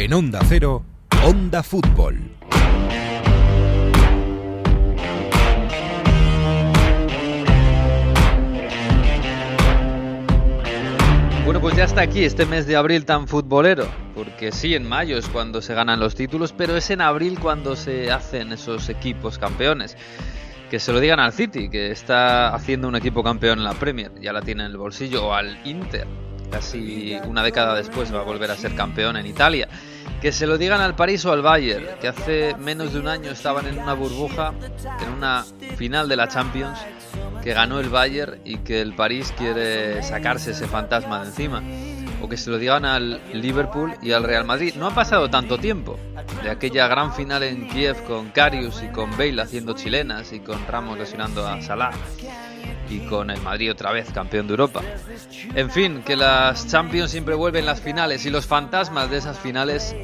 En Onda Cero, Onda Fútbol. Bueno, pues ya está aquí este mes de abril tan futbolero, porque sí, en mayo es cuando se ganan los títulos, pero es en abril cuando se hacen esos equipos campeones. Que se lo digan al City, que está haciendo un equipo campeón en la Premier, ya la tiene en el bolsillo, o al Inter, casi una década después va a volver a ser campeón en Italia. Que se lo digan al París o al Bayern, que hace menos de un año estaban en una burbuja, en una final de la Champions, que ganó el Bayern y que el París quiere sacarse ese fantasma de encima. O que se lo digan al Liverpool y al Real Madrid. No ha pasado tanto tiempo de aquella gran final en Kiev con Karius y con Bale haciendo chilenas y con Ramos lesionando a Salah y con el Madrid otra vez campeón de Europa. En fin, que las Champions siempre vuelven las finales y los fantasmas de esas finales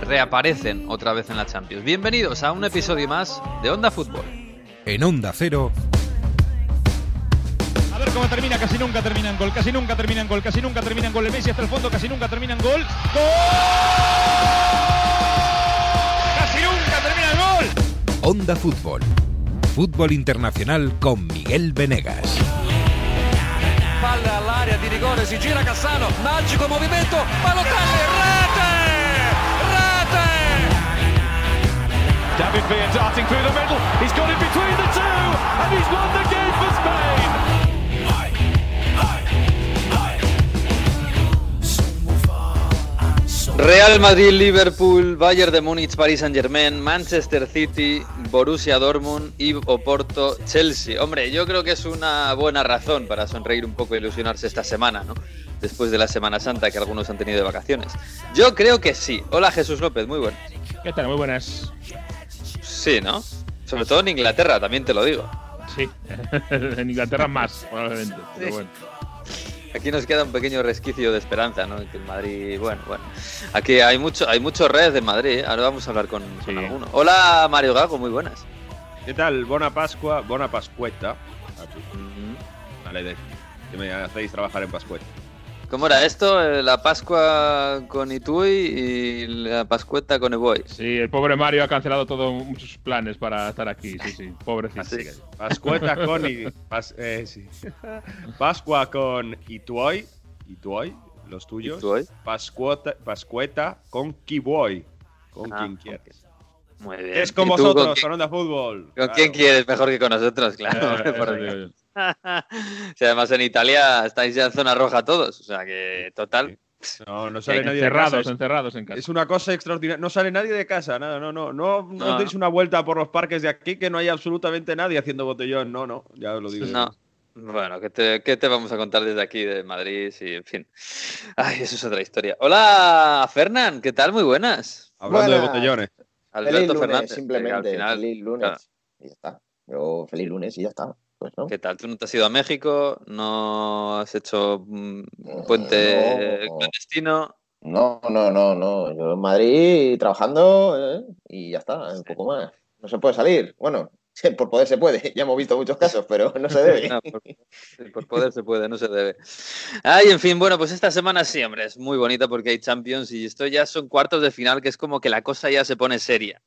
reaparecen otra vez en la Champions. Bienvenidos a un episodio más de Onda Fútbol. En Onda Cero, A ver cómo termina, casi nunca termina en gol, casi nunca termina en gol, casi nunca termina en gol. El Messi hasta el fondo, casi nunca termina en gol. ¡Gol! Casi nunca termina en gol. Onda Fútbol. Fútbol internacional con Miguel Venegas. Palla all'area di rigore, si gira Cassano, magico movimento, Balotelli, rete! Rete! David Villa darting through the middle. He's got it between the two, and he's won the Real Madrid, Liverpool, Bayern de Múnich, Paris Saint Germain, Manchester City, Borussia Dortmund y Oporto, Chelsea. Hombre, yo creo que es una buena razón para sonreír un poco e ilusionarse esta semana, ¿no? Después de la Semana Santa que algunos han tenido de vacaciones. Yo creo que sí. Hola Jesús López, muy bueno. ¿Qué tal? Muy buenas. Sí, ¿no? Sobre todo en Inglaterra, también te lo digo. Sí, en Inglaterra más, probablemente. Pero bueno. Aquí nos queda un pequeño resquicio de esperanza, ¿no? Que el Madrid, bueno, bueno. Aquí hay mucho, hay muchos redes de Madrid, ¿eh? ahora vamos a hablar con, con Sí. alguno. Hola Mario Gago, muy buenas. ¿Qué tal? Buena Pascua, buena Pascueta. Vale, que me hacéis trabajar en Pascueta. ¿Cómo era esto? Eh, La Pascua con Itui y la Pascueta con Eboy. Sí, el pobre Mario ha cancelado todos muchos planes para estar aquí. Sí, sí, pobrecito. Así. Pascueta con. i- pas- eh, sí. Pascua con Ituoy. Ituoy, los tuyos. Ituoy. Pascueta, Pascueta con Kiboy. Con Ah, quien quieras. Muy bien. Es con ¿Y vosotros, ¿Con, Onda Fútbol. con Claro. quién quieres mejor que con nosotros? Eh, Claro. por si además en Italia estáis ya en zona roja todos. O sea que, total. No, no sale nadie de encerrados, casa. Encerrados en casa. es una cosa extraordinaria. No sale nadie de casa, nada, no, no. No, no, No. deis una vuelta por los parques de aquí que no hay absolutamente nadie haciendo botellón. No, no, ya os lo digo. No. Bueno, ¿qué te, qué te vamos a contar desde aquí, de Madrid? Sí, en fin. Ay, eso es otra historia. Hola, Fernán, ¿qué tal? Muy buenas. Hablando de botellones. Alberto feliz lunes, Fernández. simplemente. al final, feliz lunes. claro. Y ya está. Yo, feliz lunes y ya está. Pues no. ¿Qué tal? ¿Tú no te has ido a México? ¿No has hecho mm, un puente No. clandestino? No, no, no, no. Yo en Madrid trabajando ¿eh? y ya está, un poco más. No se puede salir. Bueno, por poder se puede. Ya hemos visto muchos casos, pero no se debe. No, por, por poder se puede, no se debe. Ay, en fin, bueno, pues esta semana sí, hombre, es muy bonita porque hay Champions y esto ya son cuartos de final, que es como que la cosa ya se pone seria.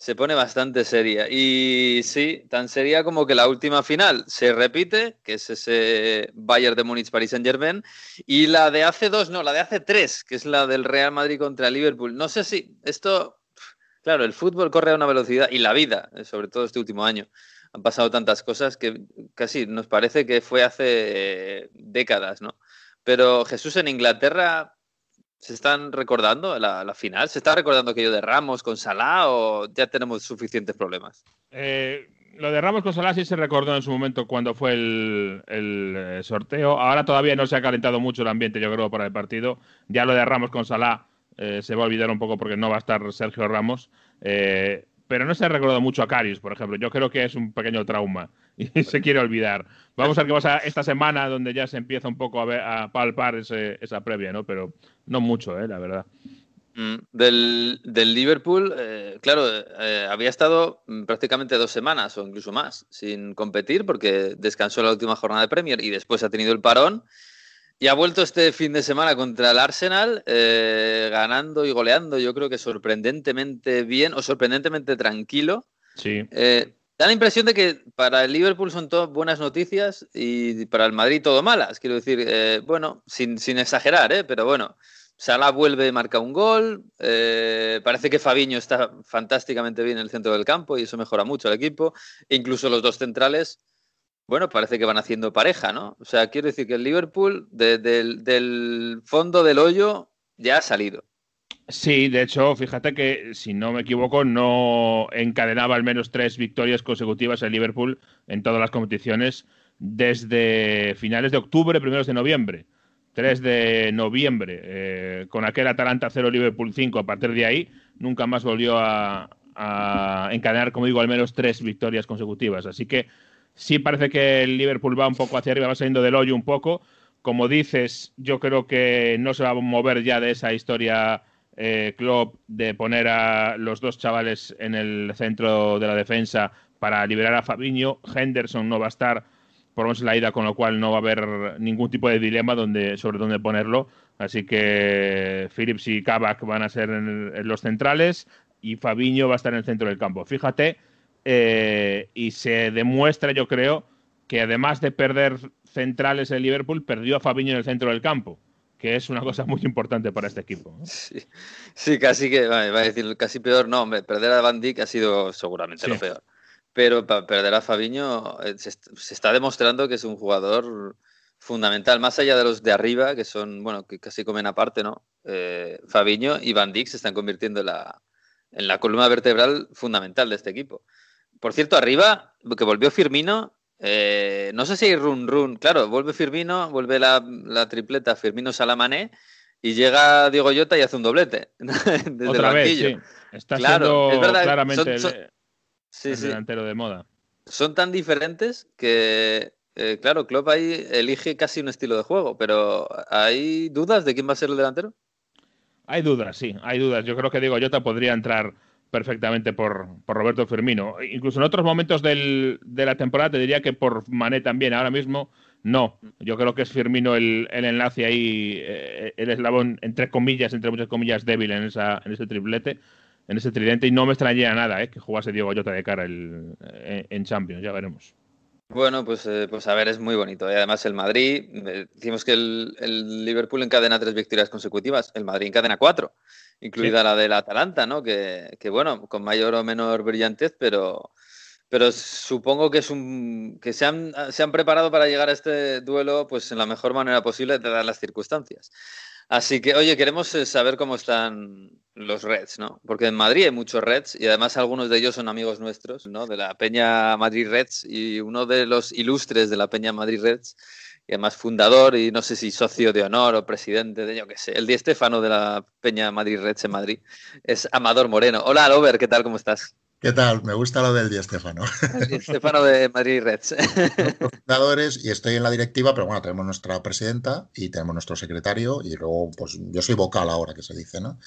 Se pone bastante seria. Y sí, tan seria como que la última final se repite, que es ese Bayern de Múnich Paris Saint Germain, y la de hace dos, no, la de hace tres, que es la del Real Madrid contra Liverpool. No sé si esto, claro, el fútbol corre a una velocidad y la vida, eh, sobre todo este último año han pasado tantas cosas que casi nos parece que fue hace décadas, ¿no? Pero Jesús en Inglaterra se están recordando la, la final, se está recordando aquello de Ramos con Salah o ya tenemos suficientes problemas. Eh, lo de Ramos con Salah sí se recordó en su momento cuando fue el, el, eh, sorteo. Ahora todavía no se ha calentado mucho el ambiente, yo creo, para el partido. Ya lo de Ramos con Salah eh, se va a olvidar un poco porque no va a estar Sergio Ramos. Eh, pero no se ha recordado mucho a Carius, por ejemplo. Yo creo que es un pequeño trauma y se quiere olvidar. Vamos a ver qué pasa esta semana, donde ya se empieza un poco a, ver, a palpar esa previa, ¿no? Pero no mucho, ¿eh? La verdad. Mm, Del, Liverpool, eh, claro, eh, había estado prácticamente dos semanas o incluso más sin competir porque descansó la última jornada de Premier y después ha tenido el parón. Y ha vuelto este fin de semana contra el Arsenal, eh, ganando y goleando, yo creo que sorprendentemente bien o sorprendentemente tranquilo. Sí. Eh, da la impresión de que para el Liverpool son todo buenas noticias y para el Madrid todo malas. Quiero decir, eh, bueno, sin, sin exagerar, ¿eh? pero bueno, Salah vuelve y marca un gol. eh, parece que Fabiño está fantásticamente bien en el centro del campo y eso mejora mucho al equipo. E incluso los dos centrales, bueno, parece que van haciendo pareja, ¿no? O sea, quiero decir que el Liverpool de- del- del fondo del hoyo ya ha salido. Sí, de hecho, fíjate que, si no me equivoco, no encadenaba al menos tres victorias consecutivas el Liverpool en todas las competiciones desde finales de octubre, primeros de noviembre. 3 de noviembre, eh, con aquel Atalanta 0 Liverpool 5. A partir de ahí, nunca más volvió a encadenar, como digo, al menos tres victorias consecutivas. Así que sí parece que el Liverpool va un poco hacia arriba, va saliendo del hoyo un poco. Como dices, yo creo que no se va a mover ya de esa historia eh, Klopp de poner a los dos chavales en el centro de la defensa para liberar a Fabinho. Henderson no va a estar por lo menos en la ida, con lo cual no va a haber ningún tipo de dilema donde, sobre dónde ponerlo. Así que Phillips y Kabak van a ser en, los centrales y Fabinho va a estar en el centro del campo. Fíjate, eh, y se demuestra, yo creo, que además de perder centrales el Liverpool, perdió a Fabinho en el centro del campo, que es una cosa muy importante para este equipo. ¿no? Sí, sí, casi que, va a decir casi peor, no, hombre, perder a Van Dijk ha sido seguramente Sí. lo peor. Pero para perder a Fabiño eh, se está demostrando que es un jugador fundamental, más allá de los de arriba, que son, bueno, que casi comen aparte, ¿no? Eh, Fabiño y Van Dijk se están convirtiendo en la, en la columna vertebral fundamental de este equipo. Por cierto, arriba, que volvió Firmino, eh, no sé si hay run run, claro, vuelve Firmino, vuelve la, la tripleta Firmino Salamané y llega Diego Llota y hace un doblete desde Otra el vez, sí. Está Claro, siendo es verdad, claramente son- son- el- Sí, el sí. delantero de moda. Son tan diferentes que, eh, claro, Klopp ahí elige casi un estilo de juego, pero ¿hay dudas de quién va a ser el delantero? Hay dudas, sí, hay dudas. Yo creo que Diego Llota podría entrar perfectamente por, por Roberto Firmino. Incluso en otros momentos del- de la temporada te diría que por Mané también. Ahora mismo no. Yo creo que es Firmino el, el enlace ahí, eh, el eslabón, entre comillas, entre muchas comillas, débil en, esa, en ese triplete, en ese tridente. Y no me extrañaría nada eh, que jugase Diego Llota de cara el- eh, en Champions, ya veremos. Bueno, pues, eh, pues a ver, es muy bonito. Y además el Madrid, eh, decimos que el, el Liverpool encadena tres victorias consecutivas, el Madrid encadena cuatro, incluida la del Atalanta, ¿no? Que, que, bueno, con mayor o menor brillantez, pero, pero supongo que es un que se han, se han preparado para llegar a este duelo pues en la mejor manera posible dadas las circunstancias. Así que, oye, queremos eh, saber cómo están los Reds, ¿no? Porque en Madrid hay muchos Reds y además algunos de ellos son amigos nuestros, ¿no? De la Peña Madrid Reds y uno de los ilustres de la Peña Madrid Reds, y además fundador y no sé si socio de honor o presidente de, yo qué sé, el Di Stéfano de la Peña Madrid Reds en Madrid, es Amador Moreno. Hola, Lover, ¿qué tal? ¿Cómo estás? ¿Qué tal? Me gusta lo del Di Stéfano. El Di Stéfano de Madrid Reds. Fundadores y estoy en la directiva, pero bueno, tenemos nuestra presidenta y tenemos nuestro secretario y luego, pues yo soy vocal ahora, que se dice, ¿no?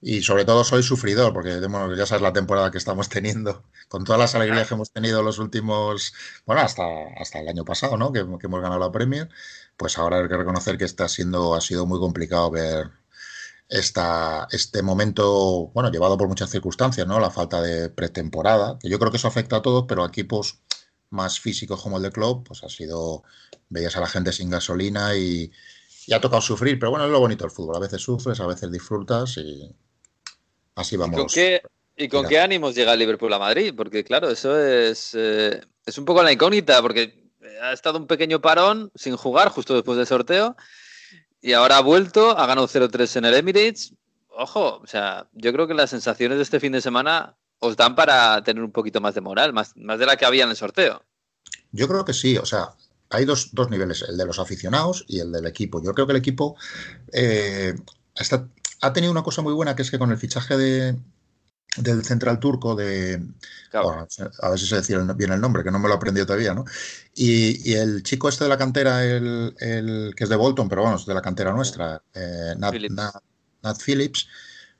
Y sobre todo soy sufridor, porque bueno, ya sabes la temporada que estamos teniendo, con todas las alegrías que hemos tenido los últimos, bueno, hasta, hasta el año pasado, ¿no? Que, que hemos ganado la Premier, pues ahora hay que reconocer que está siendo, ha sido muy complicado ver esta, este momento, bueno, llevado por muchas circunstancias, ¿no? La falta de pretemporada, que yo creo que eso afecta a todos, pero a equipos más físicos como el de club, pues ha sido, veías a la gente sin gasolina y, y ha tocado sufrir, pero bueno, es lo bonito del fútbol, a veces sufres, a veces disfrutas y así ¿Y con vamos. qué, y con qué ánimos llega el Liverpool a Madrid? Porque claro, eso es, eh, es un poco la incógnita, porque ha estado un pequeño parón sin jugar justo después del sorteo y ahora ha vuelto, ha ganado 0-3 en el Emirates. Ojo, o sea, yo creo que las sensaciones de este fin de semana os dan para tener un poquito más de moral, más, más de la que había en el sorteo. Yo creo que sí, o sea, hay dos, dos niveles, el de los aficionados y el del equipo. Yo creo que el equipo eh, ha tenido una cosa muy buena, que es que con el fichaje de, del central turco de... Claro. bueno, a ver si se decía bien el nombre, que no me lo he aprendido todavía, ¿no? Y, y el chico este de la cantera, el, el que es de Bolton, pero bueno, es de la cantera nuestra, eh, Nat, Phillips. Nat- Nat Phillips,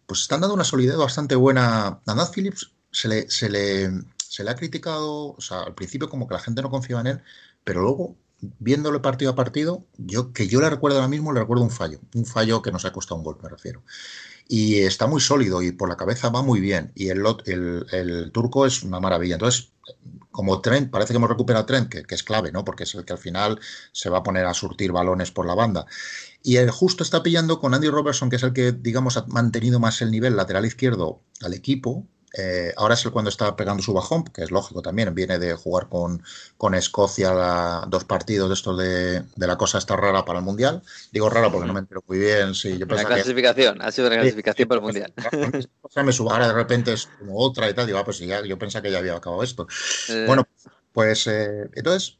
pues están dando una solidez bastante buena. A Nat Phillips se le, se le, se le ha criticado, o sea, al principio como que la gente no confiaba en él, pero luego viéndole partido a partido, yo que yo le recuerdo ahora mismo, le recuerdo un fallo. Un fallo que nos ha costado un gol, me refiero. Y está muy sólido y por la cabeza va muy bien. Y el, el, el turco es una maravilla. Entonces, como Trent, parece que hemos recuperado Trent, que, que, es clave, ¿no? Porque es el que al final se va a poner a surtir balones por la banda. Y el justo está pillando con Andy Robertson, que es el que, digamos, ha mantenido más el nivel lateral izquierdo al equipo, eh, ahora es el cuando está pegando su bajón, que es lógico también, viene de jugar con, con Escocia la, dos partidos de estos de, de, la cosa esta rara para el Mundial. Digo rara porque no me entero muy bien. Sí, yo la clasificación, que, ha sido la clasificación sí, para el Mundial. me subo, ahora de repente es como otra y tal, digo, ah, pues ya, yo pensaba que ya había acabado esto. Eh... Bueno, pues eh, entonces,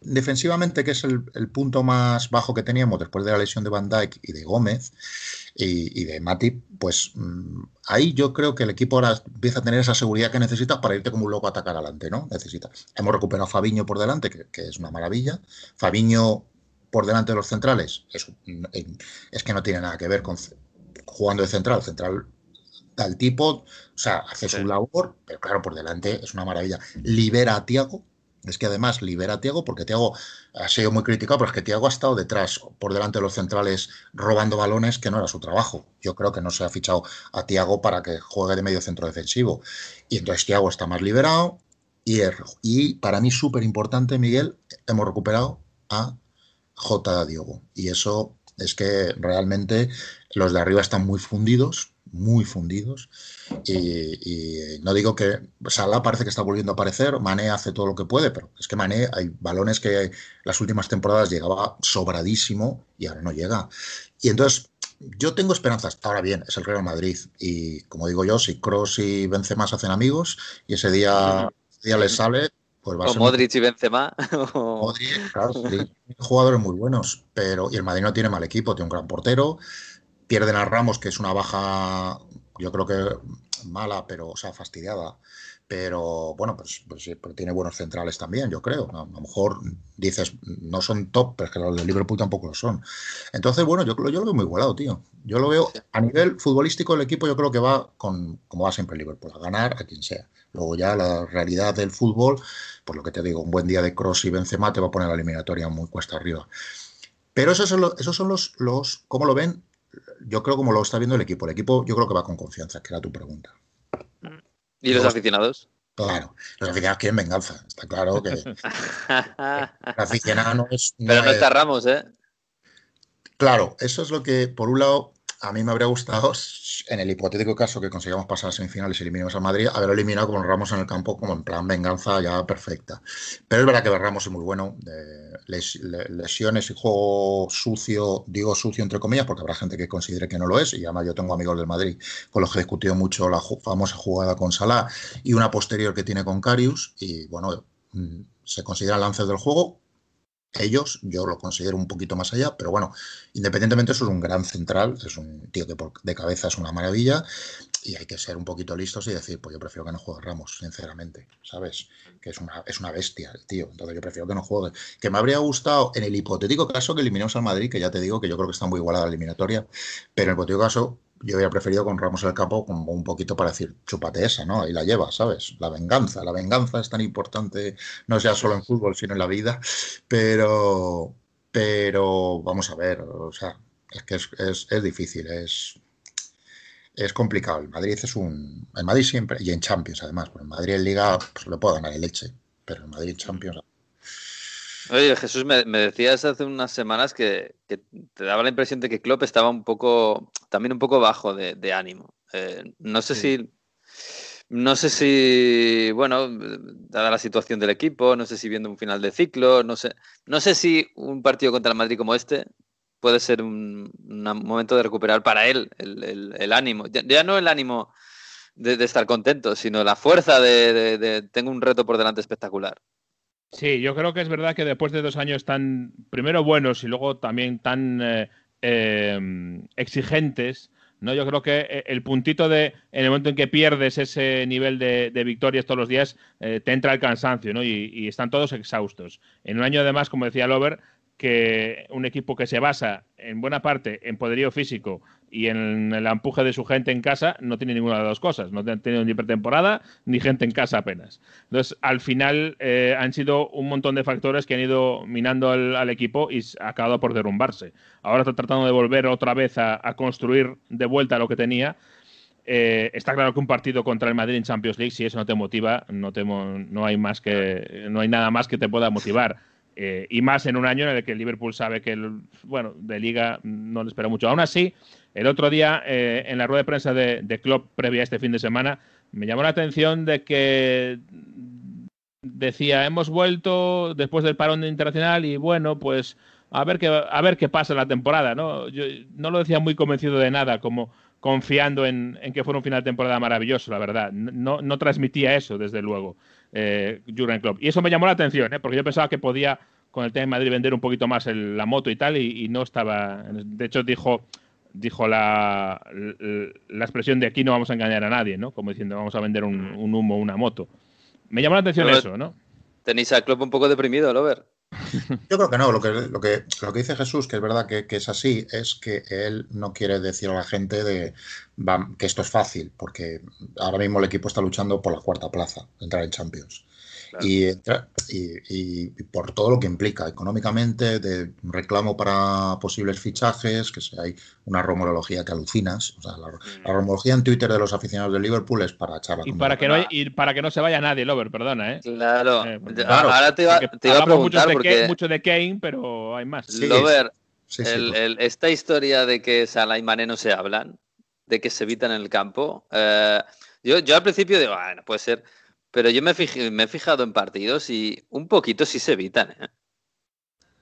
defensivamente, que es el, el, punto más bajo que teníamos después de la lesión de Van Dijk y de Gómez, y, y, de Matip, pues mmm, ahí yo creo que el equipo ahora empieza a tener esa seguridad que necesitas para irte como un loco a atacar adelante, ¿no? Necesita. Hemos recuperado a Fabiño por delante, que, que, es una maravilla. Fabiño por delante de los centrales, es, es que no tiene nada que ver con jugando de central. Central tal tipo, o sea, hace sí. su labor, pero claro, por delante es una maravilla. Libera a Tiago, es que además libera a Tiago porque Tiago ha sido muy criticado, pero es que Tiago ha estado detrás, por delante de los centrales, robando balones que no era su trabajo. Yo creo que no se ha fichado a Tiago para que juegue de medio centro defensivo. Y entonces Tiago está más liberado. Y, y para mí, súper importante, Miguel, hemos recuperado a J. Diogo. Y eso es que realmente los de arriba están muy fundidos, muy fundidos. Y, y, no digo que Salah parece que está volviendo a aparecer, Mané hace todo lo que puede, pero es que Mané hay balones que las últimas temporadas llegaba sobradísimo y ahora no llega. Y entonces yo tengo esperanzas. Ahora bien, es el Real Madrid y como digo yo, si Cross y Benzema se hacen amigos y ese día, ese día les sale, pues va o a ser Modric y Benzema. Modric, claro, sí, jugadores muy buenos, pero y el Madrid no tiene mal equipo, tiene un gran portero. Pierden a Ramos, que es una baja, yo creo que mala, pero, o sea, fastidiada. Pero bueno, pues, pues tiene buenos centrales también, yo creo. A lo mejor dices, no son top, pero es que los de Liverpool tampoco lo son. Entonces, bueno, yo, yo lo veo muy igualado, tío. Yo lo veo a nivel futbolístico, el equipo yo creo que va con, como va siempre Liverpool, a ganar a quien sea. Luego ya la realidad del fútbol, por lo que te digo, un buen día de Cross y Benzema te va a poner la eliminatoria muy cuesta arriba. Pero esos son los, esos son los, los ¿cómo lo ven? Yo creo como lo está viendo el equipo. El equipo yo creo que va con confianza, que era tu pregunta. ¿Y los aficionados? Claro, los aficionados quieren venganza. Está claro que el aficionado no es... Pero no está Ramos, ¿eh? Claro, eso es lo que, por un lado, a mí me habría gustado, en el hipotético caso que consigamos pasar a semifinales y eliminemos a Madrid, haber eliminado con Ramos en el campo como en plan venganza ya perfecta. Pero es verdad que Ramos es muy bueno, de les, lesiones y juego sucio, digo sucio entre comillas, porque habrá gente que considere que no lo es, y además yo tengo amigos del Madrid con los que he discutido mucho la famosa jugada con Salah y una posterior que tiene con Carius, y bueno, mm, se considera lances del juego, ellos, yo lo considero un poquito más allá, pero bueno, independientemente eso es un gran central, es un tío que por, de cabeza es una maravilla y hay que ser un poquito listos y decir, pues yo prefiero que no juegue Ramos, sinceramente, ¿sabes? Que es una, es una bestia el tío, entonces yo prefiero que no juegue. Que me habría gustado, en el hipotético caso que eliminemos al Madrid, que ya te digo que yo creo que está muy igualada la eliminatoria, pero en el hipotético caso yo hubiera preferido con Ramos en el campo como un poquito para decir, chúpate esa, ¿no? Ahí la lleva, ¿sabes? La venganza. La venganza es tan importante, no ya solo en fútbol, sino en la vida. Pero, pero vamos a ver, o sea, es que es, es difícil, es, es complicado. El Madrid es un. El Madrid siempre, y en Champions además, porque en Madrid en Liga pues, le puedo ganar el leche, pero en Madrid en Champions Oye, Jesús, me, me, decías hace unas semanas que, que, te daba la impresión de que Klopp estaba un poco, también un poco bajo de, de ánimo. Eh, no sé sí. si, no sé si, bueno, dada la situación del equipo, no sé si viendo un final de ciclo, no sé, no sé si un partido contra el Madrid como este puede ser un, momento de recuperar para él el, ánimo. Ya, no el ánimo de, de, estar contento, sino la fuerza de, de tengo un reto por delante espectacular. Sí, yo creo que es verdad que después de dos años tan, primero buenos y luego también tan eh, eh, exigentes, ¿no? Yo creo que eh, el puntito de, en el momento en que pierdes ese nivel de, de victorias todos los días, eh, te entra el cansancio, ¿no? Y, y, están todos exhaustos. En un año además, como decía Lover, que un equipo que se basa en buena parte en poderío físico y en el empuje de su gente en casa no tiene ninguna de las dos cosas. No han tenido ni pretemporada ni gente en casa apenas. Entonces, al final eh, han sido un montón de factores que han ido minando al, equipo y ha acabado por derrumbarse. Ahora está tratando de volver otra vez a, construir de vuelta lo que tenía. Eh, está claro que un partido contra el Madrid en Champions League, si eso no te motiva, no, te, no hay más que no hay nada más que te pueda motivar. Eh, y más en un año en el que Liverpool sabe que, el, bueno, de liga no le espera mucho. Aún así, el otro día, eh, en la rueda de prensa de, de Klopp previa a este fin de semana, me llamó la atención de que decía, hemos vuelto después del parón internacional y bueno, pues a ver qué, a ver qué pasa en la temporada, ¿no? No lo decía muy convencido de nada, como confiando en, que fuera un final de temporada maravilloso, la verdad. No, no transmitía eso, desde luego, eh, Jurgen Klopp. Y eso me llamó la atención, ¿eh? porque yo pensaba que podía, con el tema de Madrid, vender un poquito más la moto y tal, y, y no estaba... De hecho, dijo dijo la, la, expresión de aquí no vamos a engañar a nadie, ¿no? Como diciendo vamos a vender un, un humo, una moto. Me llamó la atención eso, ¿no? Tenéis al club un poco deprimido, Lover. Yo creo que no, lo que, lo que, lo que dice Jesús, que es verdad que, que, es así, es que él no quiere decir a la gente de, que esto es fácil, porque ahora mismo el equipo está luchando por la cuarta plaza, entrar en Champions. Y, y, por todo lo que implica económicamente, de reclamo para posibles fichajes, que si hay una romología que alucinas. O sea, la, mm. romología en Twitter de los aficionados de Liverpool es para echarla. Y para, que no, y para que no se vaya nadie, Lover, perdona. ¿eh? Claro. Eh, Ahora te iba, te iba a preguntar. Mucho, porque... de mucho de Kane, pero hay más. Lover, esta historia de que Salah y Mané no se hablan, de que se evitan en el campo. Eh, yo, yo al principio digo, bueno, puede ser pero yo me, me he fijado en partidos y un poquito sí se evitan. ¿eh?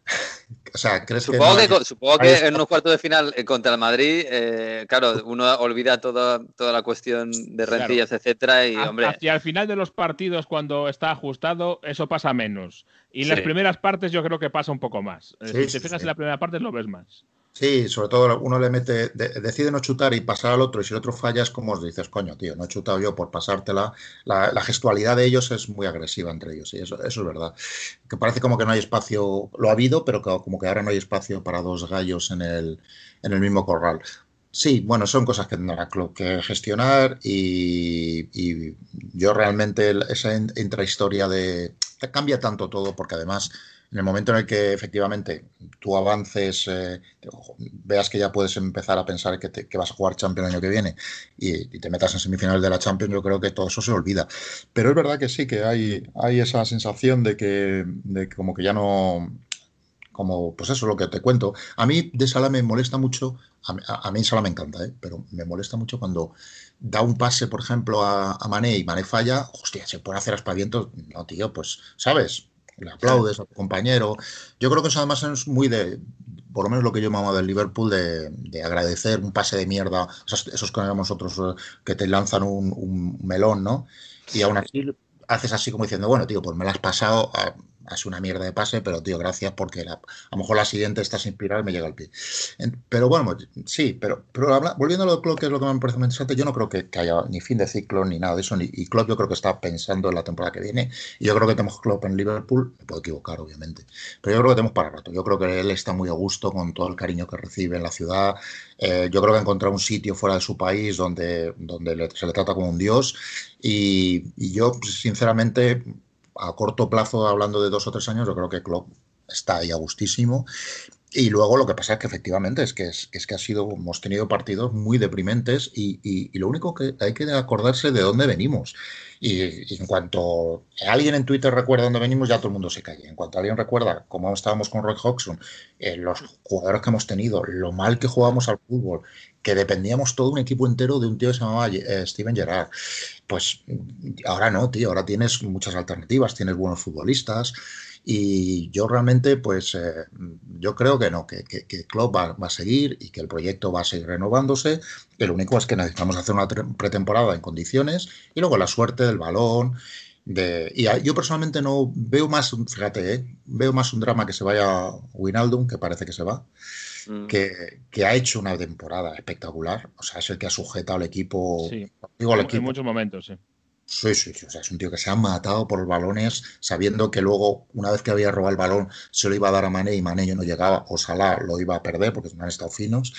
O sea, ¿crees supongo que, supongo que en unos cuartos de final eh, contra el Madrid, eh, claro, uno olvida toda, toda la cuestión de rencillas, etcétera, y hombre. Hacia el final de los partidos, cuando está ajustado, eso pasa menos. Y en las primeras partes yo creo que pasa un poco más. si te fijas en la primera parte lo ves más. Sí, sobre todo uno le mete, decide no chutar y pasar al otro, y si el otro falla es como os dices, coño, tío, no he chutado yo por pasártela. La, la gestualidad de ellos es muy agresiva entre ellos, y eso, eso, es verdad. Que parece como que no hay espacio, lo ha habido, pero como que ahora no hay espacio para dos gallos en el, en el mismo corral. Sí, bueno, son cosas que tendrá Club que gestionar y, y, yo realmente esa intrahistoria de... cambia tanto todo porque además en el momento en el que efectivamente tú avances, eh, veas que ya puedes empezar a pensar que, vas a jugar Champions el año que viene y, te metas en semifinales de la Champions, yo creo que todo eso se olvida. Pero es verdad que sí, que hay, hay esa sensación de que, de como que ya no, como pues eso, lo que te cuento. A mí de Sala me molesta mucho, a, mí Sala me encanta, ¿eh? pero me molesta mucho cuando da un pase, por ejemplo, a, a Mané y Mané falla, hostia, se puede hacer aspavientos. No, tío, pues, ¿sabes? Le aplaudes a tu compañero. Yo creo que eso además es muy de, por lo menos lo que yo amo del Liverpool, de, agradecer un pase de mierda, esos, que nosotros eh, que te lanzan un, melón, ¿no? Y aún así haces así como diciendo, bueno, tío, pues me lo has pasado, hace una mierda de pase, pero tío, gracias porque a lo mejor la siguiente estás inspirado y me llega al pie. pero bueno, sí, pero, volviendo a lo de Klopp, que es lo que me parece muy interesante, yo no creo que, haya ni fin de ciclo ni nada de eso, ni, y Klopp yo creo que está pensando en la temporada que viene, y yo creo que tenemos Klopp en Liverpool, me puedo equivocar obviamente, pero yo creo que tenemos para rato, yo creo que él está muy a gusto con todo el cariño que recibe en la ciudad, eh, yo creo que ha encontrado un sitio fuera de su país donde, donde se le trata como un dios, y yo sinceramente a corto plazo, hablando de dos o tres años, yo creo que Klopp está ahí a gustísimo. Y luego lo que pasa es que efectivamente es que, es, que ha sido, hemos tenido partidos muy deprimentes y, lo único que hay que acordarse de dónde venimos. Y, en cuanto alguien en Twitter recuerda dónde venimos, ya todo el mundo se cae. En cuanto alguien recuerda cómo estábamos con Roy Hodgson, eh, los jugadores que hemos tenido, lo mal que jugábamos al fútbol, que dependíamos todo un equipo entero de un tío que se llamaba eh, Steven Gerrard. Pues ahora no, tío, ahora tienes muchas alternativas, tienes buenos futbolistas. Y yo realmente, pues, eh, yo creo que no, que, que, que Klopp va, a seguir y que el proyecto va a seguir renovándose. Que lo único es que necesitamos hacer una pretemporada en condiciones y luego la suerte del balón. De, y yo personalmente no veo más, fíjate, ¿eh? veo más un drama que se vaya Winaldum, que parece que se va, mm. que, que, ha hecho una temporada espectacular. O sea, es el que ha sujetado al equipo. Sí. Digo, al equipo. En muchos momentos, sí Sí, sí, sí. O sea, es un tío que se ha matado por los balones, sabiendo que luego, una vez que había robado el balón, se lo iba a dar a Mané y Mané no llegaba, o Salah lo iba a perder porque no han estado finos.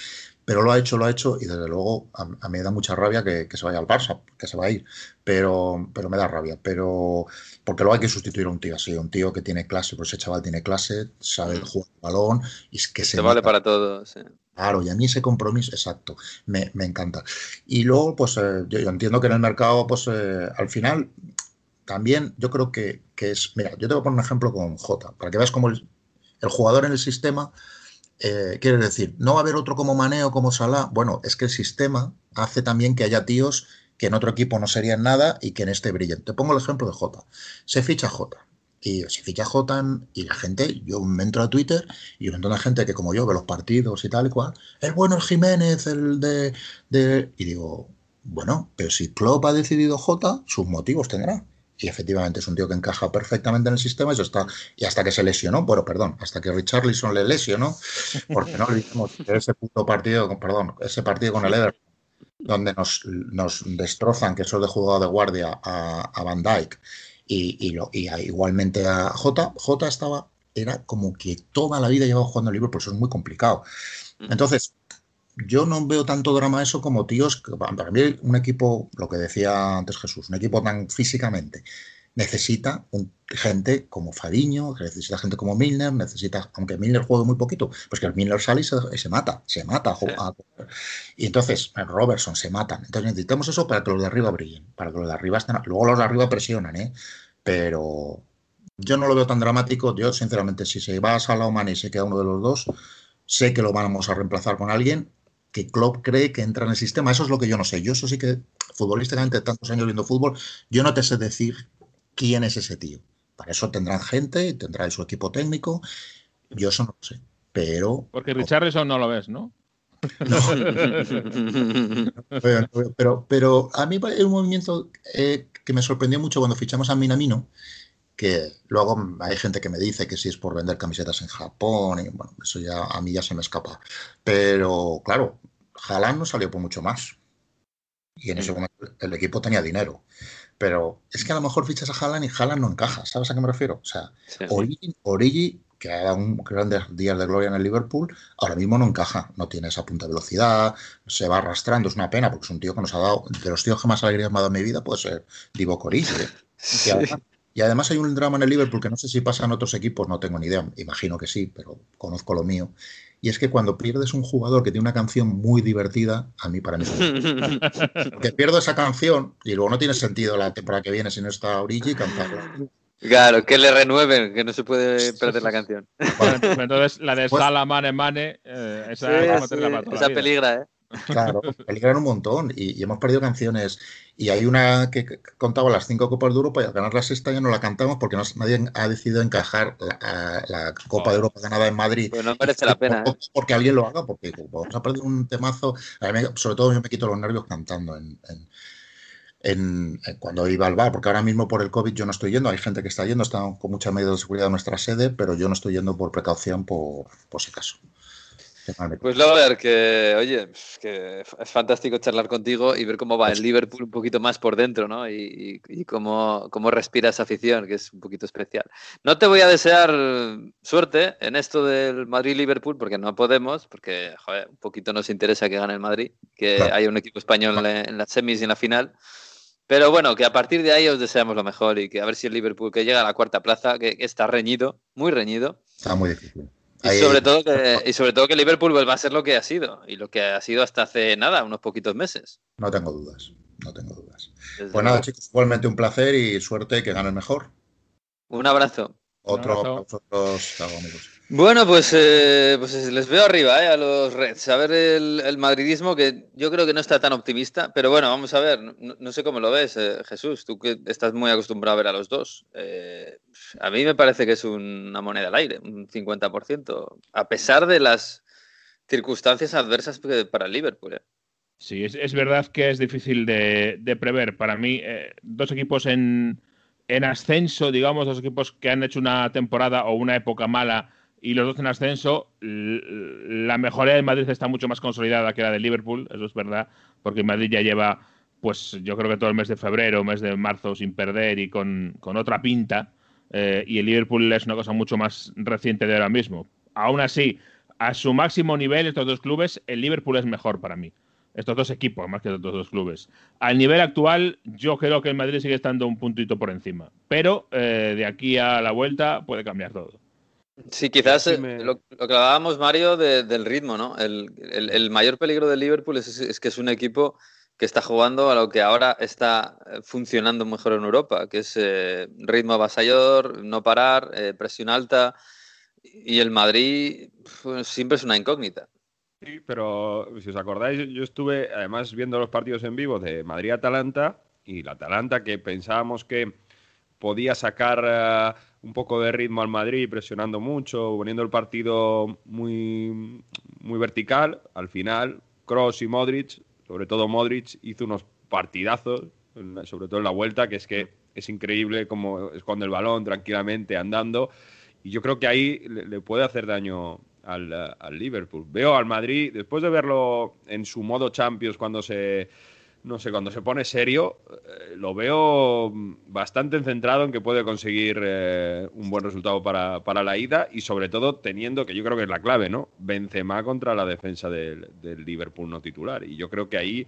Pero lo ha hecho, lo ha hecho, y desde luego a, mí me da mucha rabia que, se vaya al Barça, que se va a ir. Pero, pero me da rabia. Pero porque luego hay que sustituir a un tío así, un tío que tiene clase, pues ese chaval tiene clase, sabe jugar el balón, y es que se. Se vale para todo, sí. Claro, y a mí ese compromiso, exacto, me, encanta. Y luego, pues eh, yo, entiendo que en el mercado, pues eh, al final, también yo creo que, es, mira, yo te voy a poner un ejemplo con J, para que veas cómo el, jugador en el sistema, eh, quiere decir, no va a haber otro como Maneo, como Salah, bueno, es que el sistema hace también que haya tíos que en otro equipo no serían nada y que en este brillen. Te pongo el ejemplo de J. Se ficha J y se ficha J y la gente, yo me entro a Twitter y un montón de gente que como yo ve los partidos y tal y cual, el bueno el Jiménez, el de, de... Y digo, bueno, pero si Klopp ha decidido J, sus motivos tendrá. Y efectivamente es un tío que encaja perfectamente en el sistema y, está, y hasta que se lesionó, bueno, perdón, hasta que Richarlison le lesionó, porque no olvidemos ese puto partido, perdón, ese partido con el Everton, donde nos, nos destrozan, que eso de jugado de guardia a, a Van Dyke y, lo, igualmente a J. J estaba, era como que toda la vida llevaba jugando el libro, por eso es muy complicado. Entonces, yo no veo tanto drama eso como tíos, para mí un equipo, lo que decía antes Jesús, un equipo tan físicamente necesita gente como Fadiño, necesita gente como Milner, necesita, aunque Milner juegue muy poquito, pues que el Milner sale y se, mata, se mata. y entonces Robertson se matan. Entonces necesitamos eso para que los de arriba brillen, para que los de arriba estén. Luego los de arriba presionan, ¿eh? Pero yo no lo veo tan dramático. Yo, sinceramente, si se va a Salah y se queda uno de los dos, sé que lo vamos a reemplazar con alguien que Klopp cree que entra en el sistema. Eso es lo que yo no sé. Yo eso sí que, futbolísticamente, tantos años viendo fútbol, yo no te sé decir quién es ese tío. Para eso tendrán gente, tendrá su equipo técnico. Yo eso no lo sé. Pero. Porque Richarlison no lo ves, ¿no? pero, pero, a mí hay un movimiento eh, que me sorprendió mucho cuando fichamos a Minamino, que luego hay gente que me dice que si es por vender camisetas en Japón, y bueno, eso ya a mí ya se me escapa. Pero claro, Jalan no salió por mucho más. Y en ese momento el equipo tenía dinero. Pero es que a lo mejor fichas a Haaland y Haaland no encaja, ¿sabes a qué me refiero? O sea, Origi, que ha dado un grandes días de gloria en el Liverpool, ahora mismo no encaja, no tiene esa punta de velocidad, se va arrastrando, es una pena, porque es un tío que nos ha dado, de los tíos que más alegría me ha dado en mi vida, puede ser Divo Origi. ¿eh? Y, además, hay un drama en el Liverpool que no sé si pasa en otros equipos, no tengo ni idea, imagino que sí, pero conozco lo mío, y es que cuando pierdes un jugador que tiene una canción muy divertida, a mí para mí es Que pierdo esa canción y luego no tiene sentido la temporada que viene si no está Origi cantarla. Claro, que le renueven, que no se puede perder la canción. Bueno, entonces la de pues, Sala Mane Mane, eh, esa, esa peligra, ¿eh? Claro, peligran un montón y, hemos perdido canciones. Y hay una que contaba las cinco Copas de Europa y al ganar la sexta ya no la cantamos porque nadie ha decidido encajar la, Copa de Europa ganada en Madrid. Pues no merece la pena. ¿eh? Porque alguien lo haga, porque vamos a perder un temazo. sobre todo yo me quito los nervios cantando en, en, cuando iba al bar, porque ahora mismo por el COVID yo no estoy yendo, hay gente que está yendo, están con mucha medida de seguridad en nuestra sede, pero yo no estoy yendo por precaución por, por si acaso. Pues ver que oye, que es fantástico charlar contigo y ver cómo va el Liverpool un poquito más por dentro, ¿no? Y, cómo, cómo, respira esa afición, que es un poquito especial. No te voy a desear suerte en esto del Madrid-Liverpool, porque no podemos, porque joder, un poquito nos interesa que gane el Madrid, que haya un equipo español en las semis y en la final. Pero bueno, que a partir de ahí os deseamos lo mejor y que a ver si el Liverpool que llega a la cuarta plaza, que está reñido, muy reñido. Está muy difícil. Y sobre, todo que, y sobre todo que Liverpool va a ser lo que ha sido y lo que ha sido hasta hace nada, unos poquitos meses. No tengo dudas, no tengo dudas. pues nada, chicos, igualmente un placer y suerte que gane el mejor. Un abrazo. Otro para vosotros, amigos. Bueno, pues, eh, pues les veo arriba eh, a los Reds. A ver el, madridismo, que yo creo que no está tan optimista, pero bueno, vamos a ver. No, sé cómo lo ves, eh, Jesús. Tú que estás muy acostumbrado a ver a los dos. a mí me parece que es una moneda al aire, un 50%, a pesar de las circunstancias adversas para el Liverpool. Sí, es, verdad que es difícil de, prever. Para mí, dos equipos en, en ascenso, digamos, dos equipos que han hecho una temporada o una época mala y los dos en ascenso, la mejoría de Madrid está mucho más consolidada que la de Liverpool, eso es verdad, porque Madrid ya lleva pues yo creo que todo el mes de febrero, mes de marzo sin perder y con, con otra pinta. Eh, y el Liverpool es una cosa mucho más reciente de ahora mismo. Aún así, a su máximo nivel, estos dos clubes, el Liverpool es mejor para mí. Estos dos equipos, más que estos dos clubes. Al nivel actual, yo creo que el Madrid sigue estando un puntito por encima. Pero eh, de aquí a la vuelta puede cambiar todo. Sí, quizás Sí, eh, me- lo, lo que hablábamos, Mario, de- del ritmo, ¿no? El, el- el mayor peligro del Liverpool es, es que es un equipo que está jugando a lo que ahora está eh, funcionando mejor en Europa, que es eh, ritmo avasallador, no parar, eh, presión alta. Y el Madrid pues, siempre es una incógnita. Sí, pero si os acordáis, yo estuve además viendo los partidos en vivo de Madrid-Atalanta y la Atalanta que pensábamos que podía sacar un poco de ritmo al Madrid presionando mucho, poniendo el partido muy, muy vertical. Al final, Cross y Modric, sobre todo Modric, hizo unos partidazos, sobre todo en la vuelta, que es que es increíble cómo esconde el balón tranquilamente andando. Y yo creo que ahí le, le puede hacer daño al, al Liverpool. Veo al Madrid, después de verlo en su modo Champions cuando se, no sé, cuando se pone serio, eh, lo veo bastante centrado en que puede conseguir eh, un buen resultado para, para la ida y sobre todo teniendo, que yo creo que es la clave, ¿no? Benzema contra la defensa del, del Liverpool no titular. Y yo creo que ahí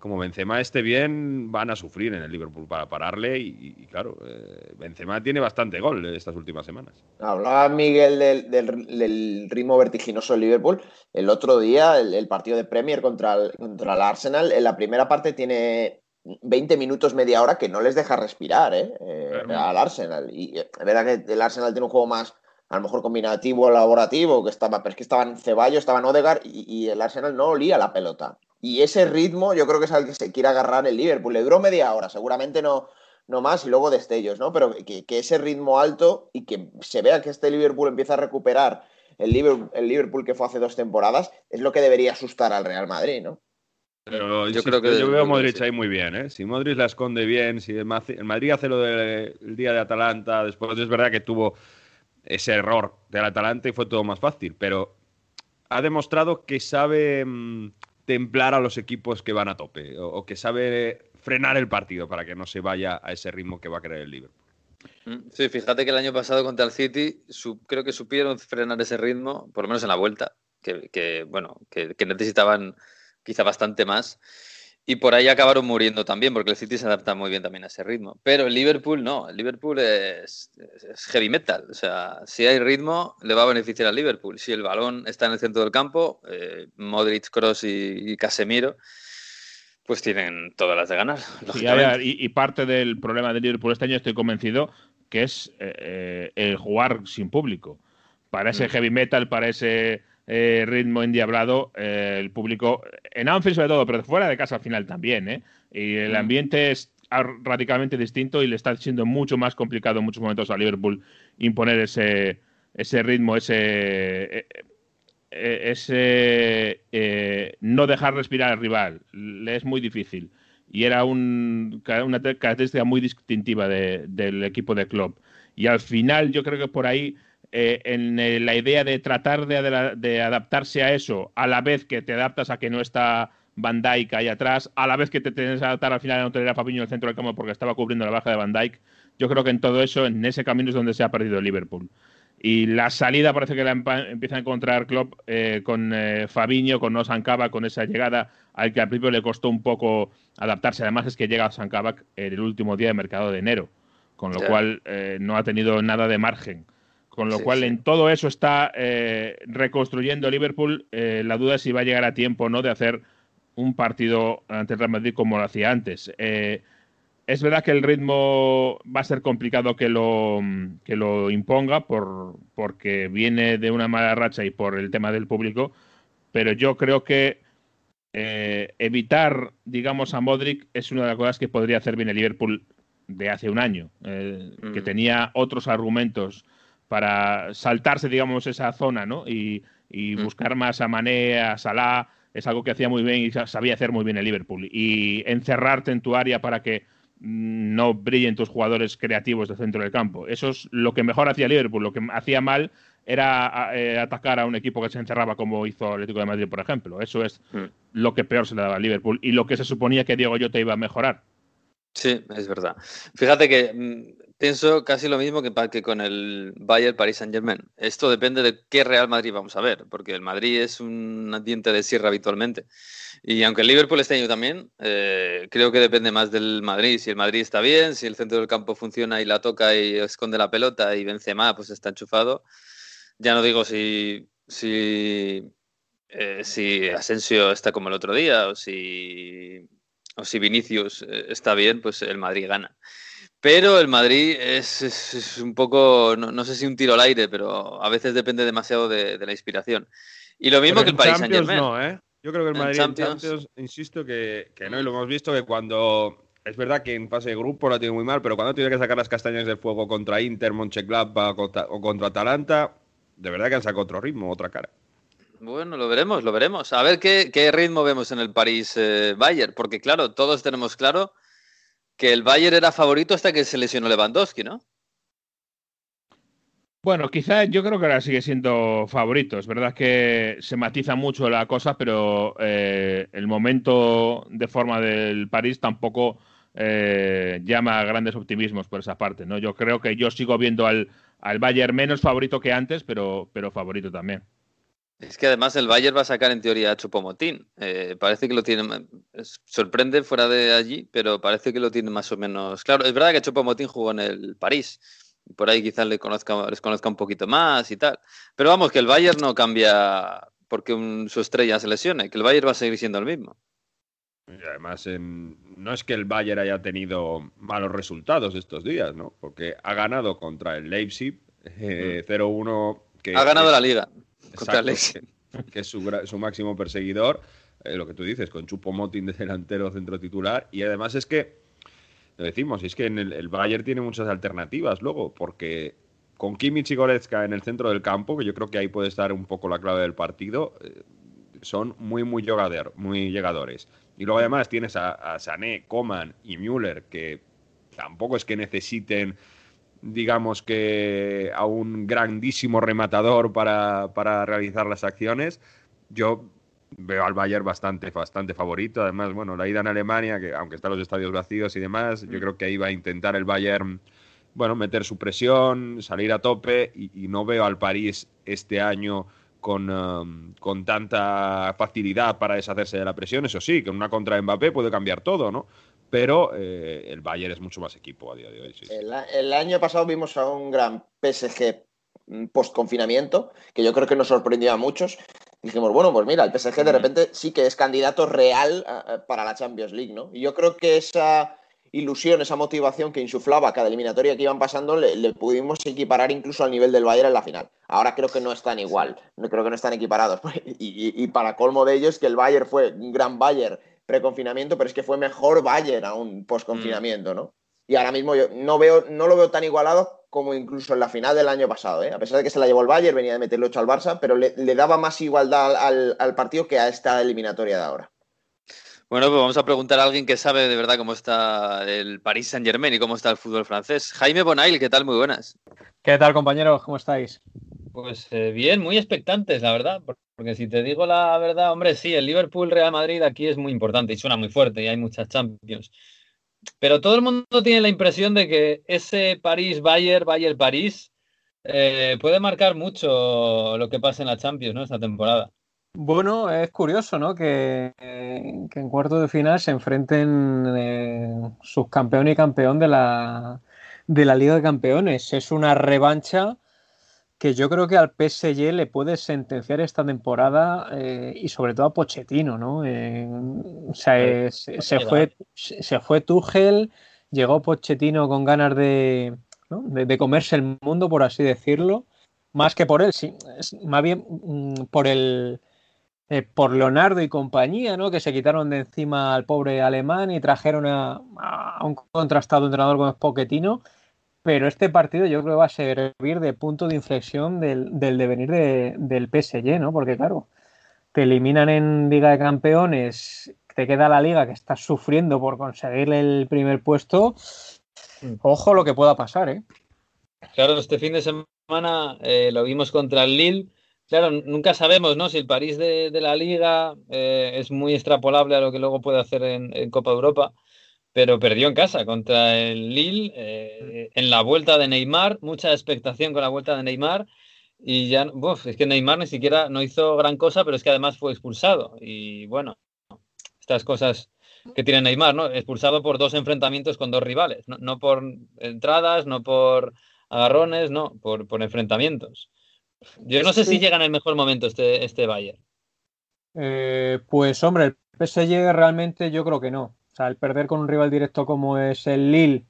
como Benzema esté bien, van a sufrir en el Liverpool para pararle y, y claro, eh, Benzema tiene bastante gol estas últimas semanas. Hablaba Miguel del, del- del ritmo vertiginoso del Liverpool. El otro día, el, el partido de Premier contra el, contra el Arsenal, en la primera parte tiene 20 minutos, media hora que no les deja respirar ¿eh? Eh, al Arsenal. Y eh, es verdad que el Arsenal tiene un juego más, a lo mejor combinativo, elaborativo, que estaba, pero es que estaban Ceballos, estaban Odegaard y, y el Arsenal no olía la pelota. Y ese ritmo yo creo que es al que se quiere agarrar el Liverpool. Le duró media hora, seguramente no, no más, y luego destellos, ¿no? Pero que, que ese ritmo alto y que se vea que este Liverpool empieza a recuperar el Liverpool, el Liverpool que fue hace dos temporadas, es lo que debería asustar al Real Madrid, ¿no? Pero Yo creo que- yo veo a sí. Modric ahí muy bien, ¿eh? Si Modric la esconde bien, si el Ma- el Madrid hace lo del el día de Atalanta, después es verdad que tuvo ese error del Atalanta y fue todo más fácil, pero ha demostrado que sabe mm, templar a los equipos que van a tope o, que sabe frenar el partido para que no se vaya a ese ritmo que va a querer el Liverpool. Mm, Sí, fíjate que el año pasado contra el City creo que supieron frenar ese ritmo, por lo menos en la vuelta, que, bueno, que necesitaban quizá bastante más. Y por ahí acabaron muriendo también, porque el City se adapta muy bien también a ese ritmo. Pero el Liverpool no, el Liverpool es, heavy metal. O sea, si hay ritmo, le va a beneficiar al Liverpool. Si el balón está en el centro del campo, eh, Modric, Cross y, y Casemiro, pues tienen todas las de ganar. Y, y parte del problema del Liverpool este año estoy convencido que es eh, eh, el jugar sin público. Para ese Mm. heavy metal, para ese eh, ritmo endiablado, eh, el público, en Anfield sobre todo, pero fuera de casa al final también, ¿eh? Y el Mm. ambiente es radicalmente distinto y le está siendo mucho más complicado en muchos momentos a Liverpool imponer ese, ese ritmo, ese, eh, eh, ese eh, no dejar respirar al rival. Le es muy difícil. Y era un- una te- característica muy distintiva de- del equipo de Klopp. Y al final yo creo que por ahí, eh, en eh, la idea de tratar de, de adaptarse a eso, a la vez que te adaptas a que no está Van Dijk ahí atrás, a la vez que te tienes que adaptar al final a no tener a Fabinho en el centro del campo porque estaba cubriendo la baja de Van Dijk, yo creo que en todo eso, en ese camino es donde se ha perdido el Liverpool. Y la salida parece que la empieza a encontrar Klopp eh, con eh, Fabinho, con Kabak, con esa llegada al que al principio le costó un poco adaptarse. Además es que llega Osan Kabak en el último día de mercado de enero, con lo cual eh, no ha tenido nada de margen. Con lo Sí, cual sí. en todo eso está eh, reconstruyendo Liverpool. Eh, la duda es si va a llegar a tiempo o no de hacer un partido ante el Real Madrid como lo hacía antes. Eh, es verdad que el ritmo va a ser complicado que lo, que lo imponga por, porque viene de una mala racha y por el tema del público, pero yo creo que evitar, digamos, a Modric es una de las cosas que podría hacer bien el Liverpool de hace un año, que Mm. tenía otros argumentos para saltarse, digamos, esa zona, ¿no? Y, y Mm. buscar más a Mané, a Salah, es algo que hacía muy bien y sa- sabía hacer muy bien el Liverpool. Y encerrarte en tu área para que mm, no brillen tus jugadores creativos del centro del campo. Eso es lo que mejor hacía Liverpool. Lo que hacía mal era eh, atacar a un equipo que se encerraba como hizo el Atlético de Madrid, por ejemplo. Eso es Mm. lo que peor se le daba a Liverpool y lo que se suponía que Diego Jota iba a mejorar. Sí, es verdad. Fíjate que pienso casi lo mismo que, con el Bayern Paris Saint-Germain. Esto depende de qué Real Madrid vamos a ver, porque el Madrid es un diente de sierra habitualmente. Y aunque el Liverpool este año también, eh, creo que depende más del Madrid. Si el Madrid está bien, si el centro del campo funciona y la toca y esconde la pelota y Benzema pues está enchufado. Ya no digo si, si, eh, si Asensio está como el otro día o si, o si Vinicius eh, está bien, pues el Madrid gana. Pero el Madrid es, es- es un poco, no, no sé si un tiro al aire, pero a veces depende demasiado de, de la inspiración. Y lo mismo Pero que el en Paris Champions Saint-Germain. no, ¿eh? Yo creo que el En Madrid Champions. en Champions, insisto que, que no, y lo hemos visto que cuando. Es verdad que en fase de grupo lo tiene muy mal, pero cuando tiene que sacar las castañas del fuego contra Inter, Mönchengladbach contra- o contra Atalanta, de verdad que han sacado otro ritmo, otra cara. Bueno, lo veremos, lo veremos. A ver qué, qué ritmo vemos en el París eh, Bayern, porque claro, todos tenemos claro que el Bayern era favorito hasta que se lesionó Lewandowski, ¿no? Bueno, quizás yo creo que ahora sigue siendo favorito. Es verdad que se matiza mucho la cosa, pero eh, el momento de forma del París tampoco eh, llama a grandes optimismos por esa parte. ¿no? Yo creo que yo sigo viendo al, al Bayern menos favorito que antes, pero, pero favorito también. Es que además el Bayern va a sacar en teoría a Chupomotín. Eh, parece que lo tiene. sorprende fuera de allí, pero parece que lo tiene más o menos claro. Es verdad que Chupomotín jugó en el París. y Por ahí quizás le conozca, les conozca un poquito más y tal. Pero vamos, que el Bayern no cambia porque un- su estrella se lesione, que el Bayern va a seguir siendo el mismo. Y además, no es que el Bayern haya tenido malos resultados estos días, ¿no? Porque ha ganado contra el Leipzig eh, 0-1. que Ha ganado es- la liga Exacto, que es su, máximo perseguidor, eh, lo que tú dices, con Chupo Motín de delantero centro titular. Y además es que, lo decimos, es que en el, el Bayern tiene muchas alternativas luego, porque con Kimmich y Goretzka en el centro del campo, que yo creo que ahí puede estar un poco la clave del partido, eh, son muy, muy, llegador, muy llegadores. Y luego además tienes a, a Sané, Coman y Müller, que tampoco es que necesiten digamos que a un grandísimo rematador para, para realizar las acciones. Yo veo al Bayern bastante, bastante favorito. Además, bueno, la ida en Alemania, que aunque están los estadios vacíos y demás, yo creo que ahí va a intentar el Bayern, bueno, meter su presión, salir a tope y, y no veo al París este año con, um, con tanta facilidad para deshacerse de la presión. Eso sí, que una contra de Mbappé puede cambiar todo, ¿no? Pero eh, el Bayern es mucho más equipo a día de hoy. sí. El, el año pasado vimos a un gran PSG post confinamiento, que yo creo que nos sorprendió a muchos. Dijimos, bueno, pues mira, el PSG de repente sí que es candidato real para la Champions League, ¿no? Y yo creo que esa ilusión, esa motivación que insuflaba cada eliminatoria que iban pasando, le, le pudimos equiparar incluso al nivel del Bayern en la final. Ahora creo que no están igual, no creo que no están equiparados. Y, y- y para colmo de ellos, que el Bayern fue un gran Bayern pre-confinamiento, pero es que fue mejor Bayern aún post-confinamiento, ¿no? Y ahora mismo yo no, veo, no lo veo tan igualado como incluso en la final del año pasado. ¿eh? A pesar de que se la llevó el Bayern, venía de meterle 8 al Barça, pero le, le daba más igualdad al, al- al partido que a esta eliminatoria de ahora. Bueno, pues vamos a preguntar a alguien que sabe de verdad cómo está el Paris Saint Germain y cómo está el fútbol francés. Jaime Bonail, ¿qué tal? Muy buenas. ¿Qué tal, compañeros? ¿Cómo estáis? Pues eh, bien, muy expectantes, la verdad. por- Porque si te digo la verdad, hombre, sí, el Liverpool-Real Madrid aquí es muy importante y suena muy fuerte y hay muchas Champions. Pero todo el mundo tiene la impresión de que ese París-Bayern, Bayern-París, eh, puede marcar mucho lo que pasa en la Champions, ¿no? Esta temporada. Bueno, es curioso, ¿no? Que, en cuartos de final se enfrenten eh, subcampeón y campeón de la, de la Liga de Campeones. Es una revancha que yo creo que al PSG le puede sentenciar esta temporada eh, y sobre todo a Pochettino, ¿no? Eh, o sea, eh, se, se fue, se fue Tuchel, llegó Pochettino con ganas de, ¿no? de, de comerse el mundo, por así decirlo. Más que por él, sí, más bien mm, por el por Leonardo y compañía, ¿no? Que se quitaron de encima al pobre alemán y trajeron a, a un contrastado entrenador como es Pochettino. Pero este partido yo creo que va a servir de punto de inflexión del, del devenir de- del PSG, ¿no? Porque claro, te eliminan en Liga de Campeones te queda la liga que estás sufriendo por conseguir el primer puesto, ojo lo que pueda pasar, ¿eh? Claro, este fin de semana eh, lo vimos contra el Lille. Claro, nunca sabemos ¿no? si el París de, la liga eh, es muy extrapolable a lo que luego puede hacer en, en Copa Europa pero perdió en casa contra el Lille eh, en la vuelta de Neymar, mucha expectación con la vuelta de Neymar y ya, uf, es que Neymar ni siquiera no hizo gran cosa, pero es que además fue expulsado y bueno, estas cosas que tiene Neymar, ¿no? Expulsado por dos enfrentamientos con dos rivales, no, por entradas, no por agarrones, no, por, por enfrentamientos. Yo no sé si llega en el mejor momento este, este Bayern. Eh, pues hombre, el PSG realmente yo creo que no el perder con un rival directo como es el Lille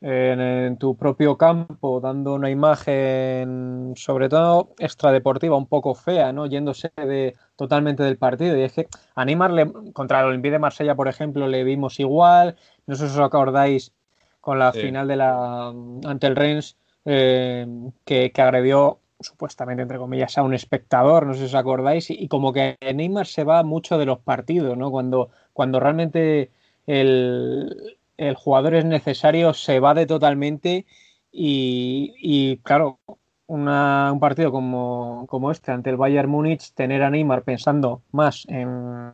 en, tu propio campo, dando una imagen, sobre todo extradeportiva, un poco fea, ¿no? Yéndose de, totalmente del partido. Y es que a Neymar contra el Olympique de Marsella, por ejemplo, le vimos igual. No sé si os acordáis con la final de la ante el Rennes, eh, que, agredió supuestamente, entre comillas, a un espectador, no sé si os acordáis, y, como que Neymar se va mucho de los partidos, ¿no? Cuando, cuando realmente el, jugador es necesario, se va de totalmente y, claro, un partido como, este ante el Bayern Múnich, tener a Neymar pensando más en,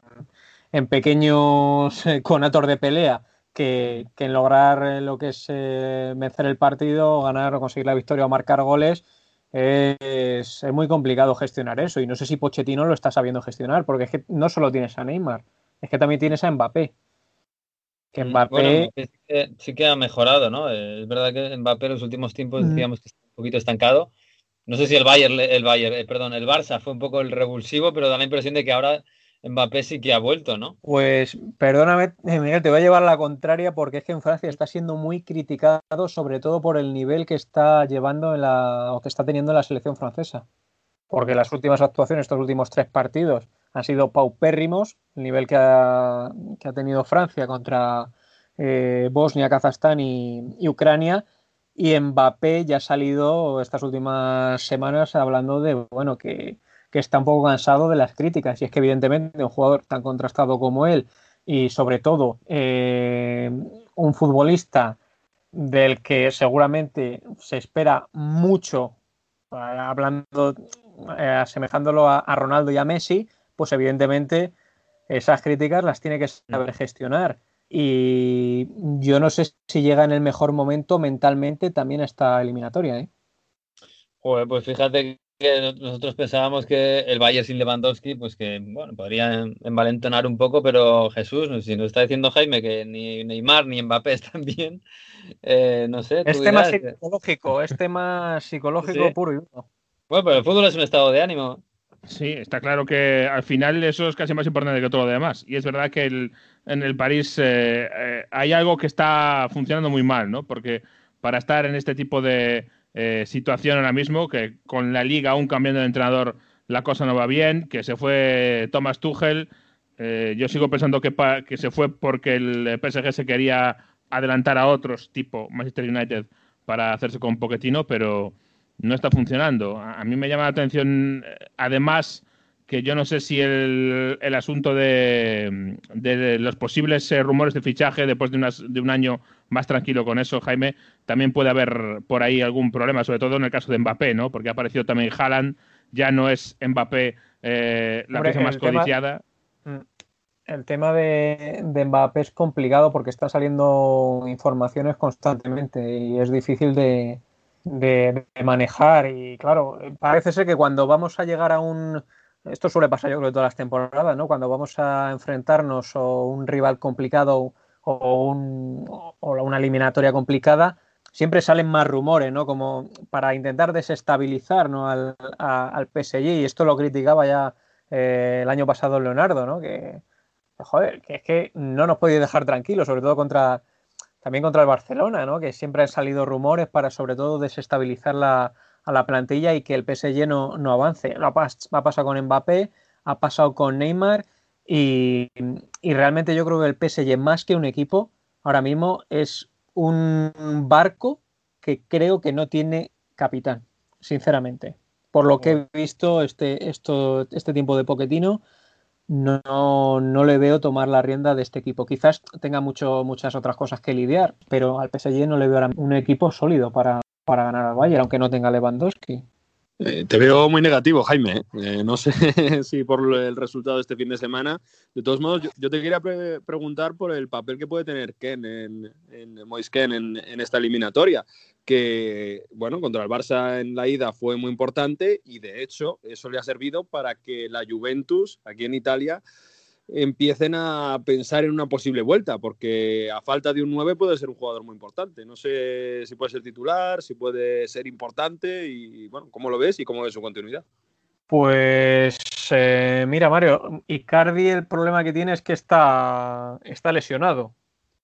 en pequeños conatos de pelea que, en lograr lo que es eh, vencer el partido, ganar o conseguir la victoria o marcar goles, es, es, muy complicado gestionar eso. Y no sé si Pochettino lo está sabiendo gestionar, porque es que no solo tienes a Neymar, es que también tienes a Mbappé. Que Mbappé... sí, que, ha mejorado, ¿no? Es verdad que Mbappé en los últimos tiempos mm. decíamos que está un poquito estancado. No sé si el Bayern, el Bayern, eh, perdón, el Barça fue un poco el revulsivo, pero da la impresión de que ahora Mbappé sí que ha vuelto, ¿no? Pues perdóname, eh, Miguel, te voy a llevar la contraria porque es que en Francia está siendo muy criticado, sobre todo por el nivel que está llevando en la, o que está teniendo en la selección francesa. Porque las últimas actuaciones, estos últimos tres partidos, han sido paupérrimos, el nivel que ha, tenido Francia contra eh, Bosnia, Kazajstán y, Ucrania. Y Mbappé ya ha salido estas últimas semanas hablando de bueno que, está un poco cansado de las críticas. Y es que evidentemente un jugador tan contrastado como él y sobre todo eh, un futbolista del que seguramente se espera mucho, eh, hablando, asemejándolo a Ronaldo y a Messi, pues evidentemente esas críticas las tiene que saber mm. gestionar. Y yo no sé si llega en el mejor momento mentalmente también a esta eliminatoria. ¿eh? pues fíjate que nosotros pensábamos que el Bayern sin Lewandowski, pues que bueno, podría envalentonar un poco, pero Jesús, si nos está diciendo Jaime que ni Neymar ni Mbappé están bien, eh, no sé. Es tema psicológico, es tema psicológico puro y duro. Bueno, pero el fútbol es un estado de ánimo. Sí, está claro que al final eso es casi más importante que todo lo demás. Y es verdad que en el París eh, eh, hay algo que está funcionando muy mal, ¿no? Porque para estar en este tipo de eh, situación ahora mismo, que con la liga aún cambiando de entrenador la cosa no va bien, que se fue Thomas Tuchel, yo sigo pensando que, que se fue porque el PSG se quería adelantar a otros, tipo Manchester United, para hacerse con Pochettino, pero no está funcionando. A mí me llama la atención, eh, además, que yo no sé si el, el asunto de, los posibles eh, rumores de fichaje después de, de, un año más tranquilo con eso, Jaime, también puede haber por ahí algún problema, sobre todo en el caso de Mbappé, ¿no? Porque ha aparecido también Haaland, ya no es Mbappé eh, la pieza más codiciada. Mm, el tema de, de, Mbappé es complicado porque están saliendo informaciones constantemente y es difícil de, de, manejar. Y claro, parece ser que cuando vamos a llegar a un. Esto suele pasar yo creo todas las temporadas, ¿no? Cuando vamos a enfrentarnos o un rival complicado o, un, una eliminatoria complicada, siempre salen más rumores, ¿no? Como para intentar desestabilizar ¿no? al, al PSG. Y esto lo criticaba ya eh, el año pasado Leonardo, ¿no? Que, joder, que es que no nos podía dejar tranquilos, sobre todo contra, también contra el Barcelona, ¿no? que siempre han salido rumores para sobre todo desestabilizar la, a la plantilla y que el PSG no, no avance. Lo ha, pasado con Mbappé, ha pasado con Neymar y, realmente yo creo que el PSG más que un equipo ahora mismo es un barco que creo que no tiene capitán, sinceramente. Por lo que he visto este, esto, este tiempo de Poquetino, no, no le veo tomar la rienda de este equipo. Quizás tenga mucho, muchas otras cosas que lidiar, pero al PSG no le veo un equipo sólido para, para ganar al Bayern, aunque no tenga Lewandowski. Eh, te veo muy negativo, Jaime. ¿eh? No sé si por el resultado de este fin de semana. De todos modos, yo, te quería preguntar por el papel que puede tener Ken en, en Ken en, esta eliminatoria. Que, bueno, contra el Barça en la ida fue muy importante y de hecho eso le ha servido para que la Juventus, aquí en Italia, empiecen a pensar en una posible vuelta, porque a falta de un 9 puede ser un jugador muy importante. No sé si puede ser titular, si puede ser importante y, bueno, ¿cómo lo ves y cómo ves su continuidad? Pues eh, mira, Mario, Icardi el problema que tiene es que está, está lesionado.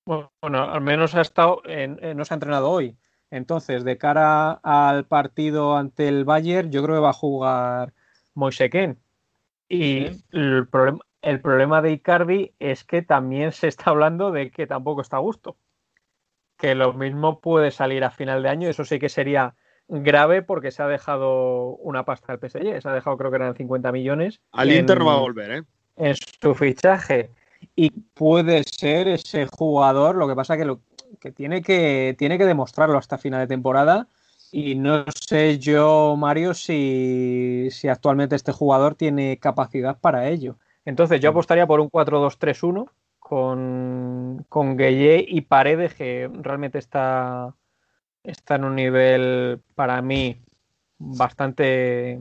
Bueno, al menos ha estado no se ha entrenado hoy. Entonces, de cara al partido ante el Bayern, yo creo que va a jugar Moiseken. Y el problema, el problema de Icardi es que también se está hablando de que tampoco está a gusto. Que lo mismo puede salir a final de año, eso sí que sería grave porque se ha dejado una pasta al PSG, se ha dejado creo que eran 50 millones. Al Inter no va a volver, ¿eh? En su fichaje. Y puede ser ese jugador, lo que pasa que, lo, que, tiene que tiene que demostrarlo hasta final de temporada. Y no sé yo, Mario, si, si actualmente este jugador tiene capacidad para ello. Entonces yo mm. apostaría por un 4-2-3-1 con, con Gueye y Paredes, que realmente está, está en un nivel para mí bastante,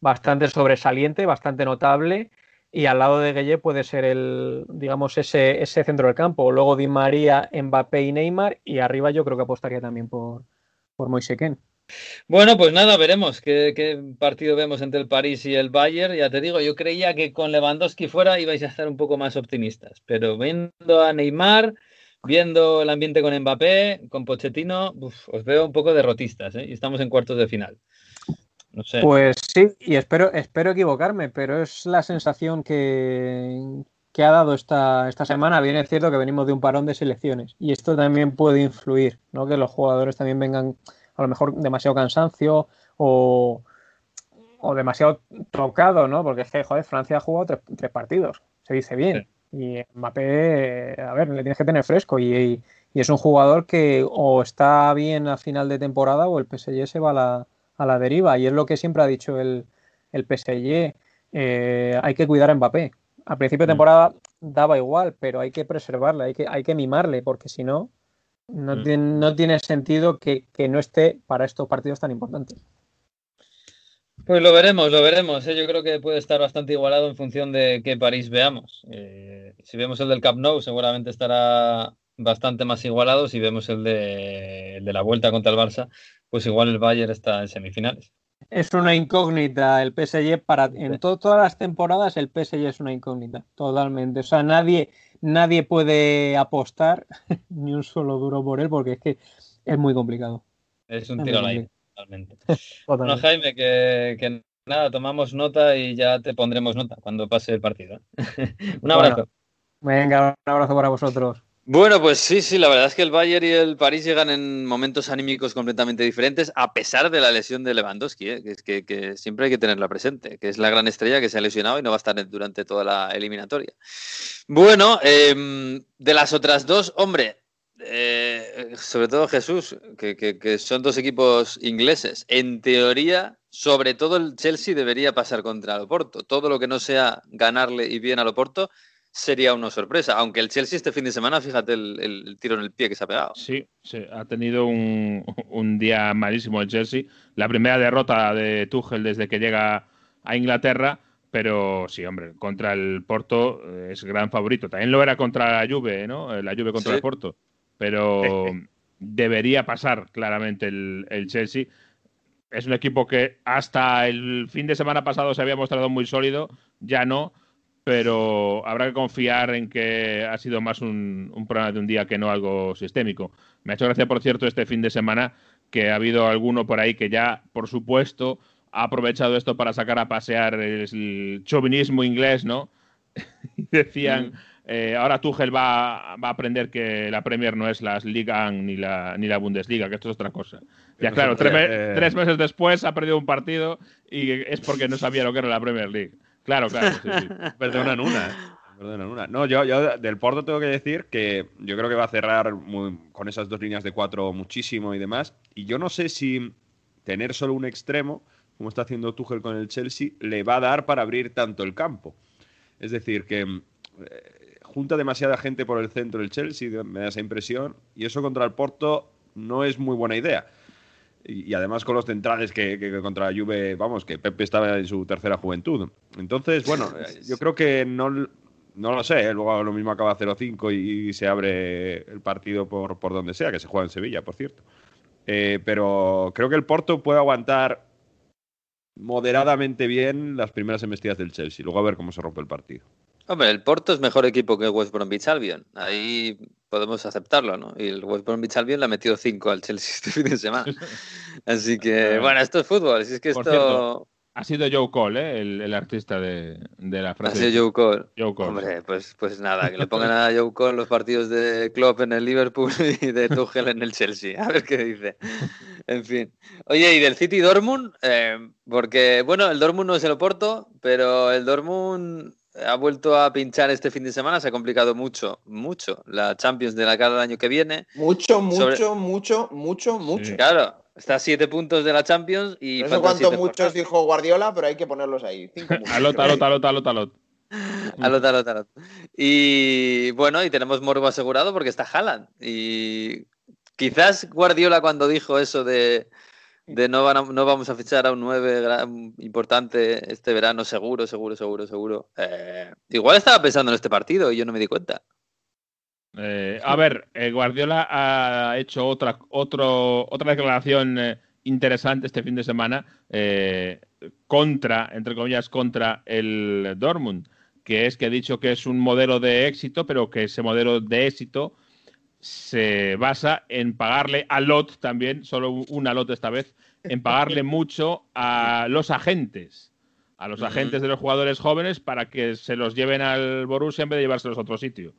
bastante sobresaliente, bastante notable. Y al lado de Gueye puede ser el, digamos, ese, ese centro del campo. Luego Di María, Mbappé y Neymar. Y arriba yo creo que apostaría también por, por bueno, pues nada, veremos qué, partido vemos entre el París y el Bayern. Ya te digo, yo creía que con Lewandowski fuera ibais a estar un poco más optimistas, pero viendo a Neymar, viendo el ambiente con Mbappé, con Pochettino, os veo un poco derrotistas ¿eh? y estamos en cuartos de final. No sé. Pues sí, y espero, espero equivocarme, pero es la sensación que, que ha dado esta, esta semana. Bien es cierto que venimos de un parón de selecciones y esto también puede influir, ¿no? Que los jugadores también vengan a lo mejor demasiado cansancio o, demasiado tocado, ¿no? Porque es que, joder, Francia ha jugado tres, partidos, se dice bien. Y Mbappé, a ver, le tienes que tener fresco y, es un jugador que o está bien a final de temporada o el PSG se va a la, a la deriva. Y es lo que siempre ha dicho el, el PSG. Eh, hay que cuidar a Mbappé. A principio de mm. temporada daba igual, pero hay que preservarle, hay que, hay que mimarle, porque si no, no, mm. tiene, no tiene sentido que, no esté para estos partidos tan importantes. Pues lo veremos, lo veremos. ¿eh? Yo creo que puede estar bastante igualado en función de qué París veamos. Eh, si vemos el del Camp Nou, seguramente estará bastante más igualado. Si vemos el de, la vuelta contra el Barça, pues igual el Bayern está en semifinales. Es una incógnita el PSG para en todas las temporadas el PSG es una incógnita, totalmente. O sea, nadie nadie puede apostar ni un solo duro por él porque es que es muy complicado. Es un tiro al aire, totalmente. bueno, Jaime, que, nada, tomamos nota y ya te pondremos nota cuando pase el partido. ¿eh? un abrazo. venga, un abrazo para vosotros. Bueno, pues sí, sí, la verdad es que el Bayern y el París llegan en momentos anímicos completamente diferentes, a pesar de la lesión de Lewandowski, ¿eh? que, es que, siempre hay que tenerla presente, que es la gran estrella que se ha lesionado y no va a estar durante toda la eliminatoria. Bueno, em, de las otras dos, hombre, eh, sobre todo Jesús, que, que, son dos equipos ingleses, en teoría, sobre todo el Chelsea debería pasar contra el Oporto. Todo lo que no sea ganarle y bien al Oporto sería una sorpresa. Aunque el Chelsea este fin de semana, fíjate el, tiro en el pie que se ha pegado. Sí, ha tenido un, día malísimo el Chelsea. La primera derrota de Tuchel desde que llega a Inglaterra. Pero sí, hombre, contra el Porto eh, es gran favorito. También lo era contra la Juve, ¿no? Eh, la Juve contra el Porto. Pero debería pasar claramente el, el Chelsea. Es un equipo que hasta el fin de semana pasado se había mostrado muy sólido, ya no pero habrá que confiar en que ha sido más un, problema de un día que no algo sistémico. Me ha hecho gracia, por cierto, este fin de semana que ha habido alguno por ahí que ya, por supuesto, ha aprovechado esto para sacar a pasear el, chauvinismo inglés, ¿no? y decían, eh, ahora Tuchel va, va, a aprender que la Premier no es la Liga ni la, ni la Bundesliga, que esto es otra cosa. Ya claro, tres, eh, tres meses después ha perdido un partido y es porque no sabía lo que era la Premier League. Claro, claro. Sí, sí. Perdonan una. ¿eh? Perdonan una. No, yo, yo del Porto tengo que decir que yo creo que va a cerrar muy- con esas dos líneas de cuatro muchísimo y demás. Y yo no sé si tener solo un extremo, como está haciendo Tuchel con el Chelsea, le va a dar para abrir tanto el campo. Es decir, que mm, eh, junta demasiada gente por el centro el Chelsea, me da esa impresión, y eso contra el Porto no es muy buena idea. Y, y además con los centrales que, que- que contra la Juve, vamos, que Pepe estaba en su tercera juventud. Entonces, bueno, eh, yo creo que no, no lo sé, ¿eh? luego lo mismo acaba 0-5 y, y se abre el partido por, por donde sea, que se juega en Sevilla, por cierto. Eh, pero creo que el Porto puede aguantar moderadamente bien las primeras embestidas del Chelsea. Luego a ver cómo se rompe el partido. Hombre, el Porto es mejor equipo que West Bromwich Albion. Ahí podemos aceptarlo, ¿no? Y el West Bromwich Albion le ha metido 5 al Chelsea este fin de semana. Así que, bueno, esto es fútbol. Si es que Por esto cierto, Ha sido Joe Cole, ¿eh? el, el artista de, de la ha frase. sido Joe Cole. Joe Cole. Hombre, pues, pues nada, que le pongan a Joe Cole los partidos de Klopp en el Liverpool y de Tuchel en el Chelsea. A ver qué dice. En fin. Oye, y del City Dortmund, Eh, porque, bueno, el Dortmund no es el Oporto, pero el Dortmund ha vuelto a pinchar este fin de semana, se ha complicado mucho, mucho la Champions de la cara del año que viene. Mucho, mucho, Sobre- mucho, mucho, mucho. Claro, está a siete puntos de la Champions y No sé cuántos muchos dijo Guardiola, pero hay que ponerlos ahí. Alot, alot, alot, alot, alot. Alot, alot, alot. Y bueno, y tenemos Morbo asegurado porque está Haaland. Y quizás Guardiola cuando dijo eso de, de no, van a- no vamos a fichar a un 9 gran- importante este verano, seguro, seguro, seguro, seguro. eh, igual estaba pensando en este partido y yo no me di cuenta. Eh, a ver, eh, Guardiola ha hecho otra, otro, otra declaración interesante este fin de semana contra, entre comillas, contra el Dortmund, que es que ha dicho que es un modelo de éxito, pero que ese modelo de éxito se basa en pagarle a lot también, solo una lot esta vez, en pagarle mucho a los agentes, a los agentes de los jugadores jóvenes para que se los lleven al Borussia en vez de llevárselos a otro sitio.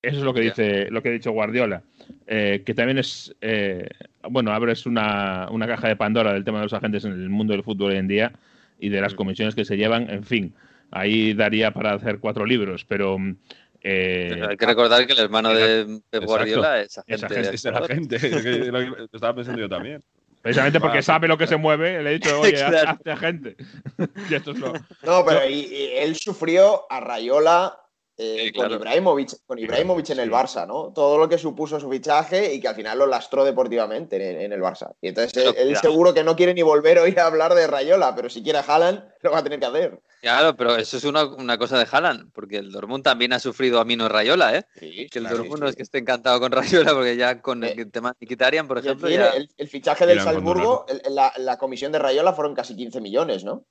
Eso es lo que dice, lo que ha dicho Guardiola. Eh, que también es, eh, bueno, abres una, una caja de Pandora del tema de los agentes en el mundo del fútbol hoy en día y de las comisiones que se llevan, en fin. Ahí daría para hacer cuatro libros, pero mm, eh, Pero hay que recordar que el hermano de Pep Exacto. Guardiola es agente. Es agente, de Es de lo estaba pensando yo también. Precisamente porque Vale. sabe lo que se mueve, le he dicho, oye, hazte agente. y esto es lo, No, pero y- y él sufrió a Rayola eh, Sí, con. Ibrahimovic, con Ibrahimovic en el Barça, ¿no? Todo lo que supuso su fichaje y que al final lo lastró deportivamente en, en el Barça. Y entonces él, Pero, él ya. seguro que no quiere ni volver a oír hablar de Rayola, pero si quiere a Haaland, lo va a tener que hacer. Claro, pero eso es una, una cosa de Haaland, porque el Dortmund también ha sufrido a Mino Rayola, ¿eh? Sí, Que el claro, Dortmund sí, no es que esté encantado con Rayola, porque ya con Eh, el tema de Mkhitaryan, por ejemplo, ya... el, el fichaje del Salzburgo, el- la, la comisión de Rayola fueron casi 15 millones, ¿no?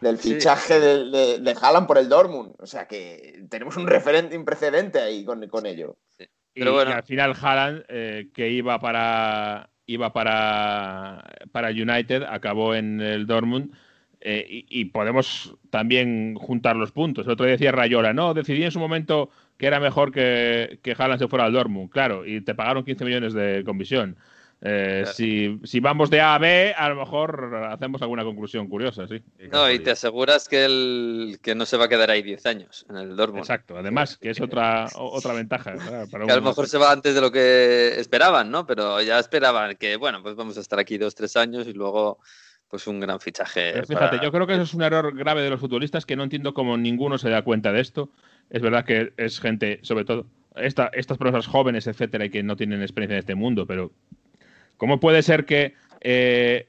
Del Sí. fichaje de, de, de Haaland por el Dortmund. O sea que tenemos un referente, un precedente ahí con, con ello. Y, Pero bueno. y al final Haaland, eh, que iba para iba para, para United, acabó en el Dortmund. eh, y, y podemos también juntar los puntos. El otro día decía Rayola, no, decidí en su momento que era mejor que, que Haaland se fuera al Dortmund. Claro, y te pagaron 15 millones de comisión. Eh, Claro. si, si vamos de A a B, a lo mejor hacemos alguna conclusión curiosa, sí. No, y te aseguras que, el, que no se va a quedar ahí 10 años en el Dortmund. Exacto, además, que es otra, otra ventaja. para Que a lo mejor se va antes de lo que esperaban, ¿no? Pero ya esperaban que, bueno, pues vamos a estar aquí dos, tres años y luego, pues un gran fichaje. Pero fíjate, para- yo creo que eso es un error grave de los futbolistas que no entiendo cómo ninguno se da cuenta de esto. Es verdad que es gente, sobre todo, esta, estas personas jóvenes, etcétera, y que no tienen experiencia en este mundo, pero ¿cómo puede ser que eh,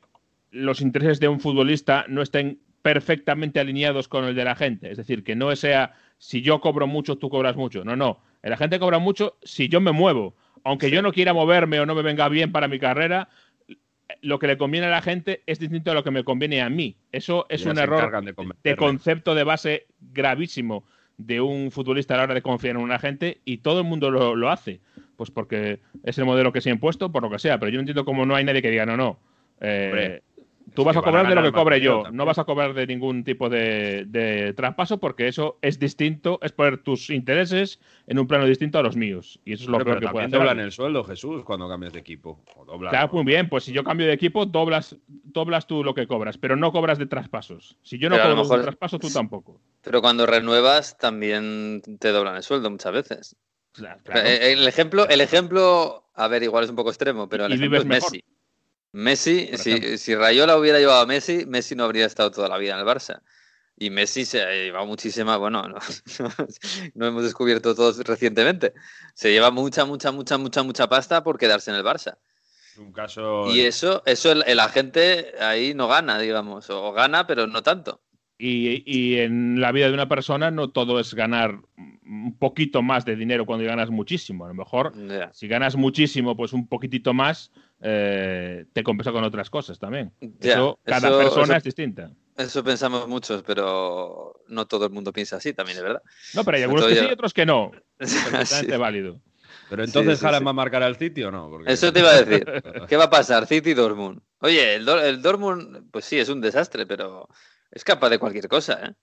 los intereses de un futbolista no estén perfectamente alineados con el de la gente? Es decir, que no sea si yo cobro mucho, tú cobras mucho. No, no. La gente cobra mucho si yo me muevo. Aunque yo no quiera moverme o no me venga bien para mi carrera, lo que le conviene a la gente es distinto a lo que me conviene a mí. Eso es Ya un error de concepto de base gravísimo de un futbolista a la hora de confiar en un agente y todo el mundo lo, lo hace. Pues porque es el modelo que se ha impuesto, por lo que sea. Pero yo no entiendo cómo no hay nadie que diga, no, no. eh, Hombre, Tú vas a cobrar de lo que cobre yo, no vas a cobrar de ningún tipo de, de traspaso porque eso es distinto, es poner tus intereses en un plano distinto a los míos. Y eso es lo Pero, peor pero que puede hacer. doblan el sueldo, Jesús, cuando cambias de equipo. O muy bien, pues si yo cambio de equipo, doblas, doblas tú lo que cobras, pero no cobras de traspasos. Si yo no Pero cobro de traspaso, tú tampoco. Pero cuando renuevas también te doblan el sueldo muchas veces. Claro, claro. Eh, El ejemplo, el ejemplo, a ver, igual es un poco extremo, pero el ejemplo es. Messi. Messi, si, si Rayola hubiera llevado a Messi, Messi no habría estado toda la vida en el Barça. Y Messi se ha llevado muchísima, bueno, no, no hemos descubierto todos recientemente. Se lleva mucha, mucha, mucha, mucha, mucha pasta por quedarse en el Barça. Un caso. Y eso, eso el, el agente ahí no gana, digamos, o gana, pero no tanto. Y, y en la vida de una persona no todo es ganar un poquito más de dinero cuando ganas muchísimo. A lo mejor Ya. si ganas muchísimo, pues un poquitito más eh, te compensa con otras cosas también. Ya, eso, cada eso- persona eso- es distinta. Eso pensamos muchos, pero no todo el mundo piensa así, también es verdad. No, pero hay algunos que ya- sí y otros que no. Es Sí. perfectamente válido. Pero entonces Sí, sí, Haaland sí. va a marcar al City o no? Porque- Eso te iba a decir. ¿Qué va a pasar? City y Dortmund. Oye, el, Dor- el Dortmund, pues sí, es un desastre, pero es capaz de cualquier cosa, ¿eh?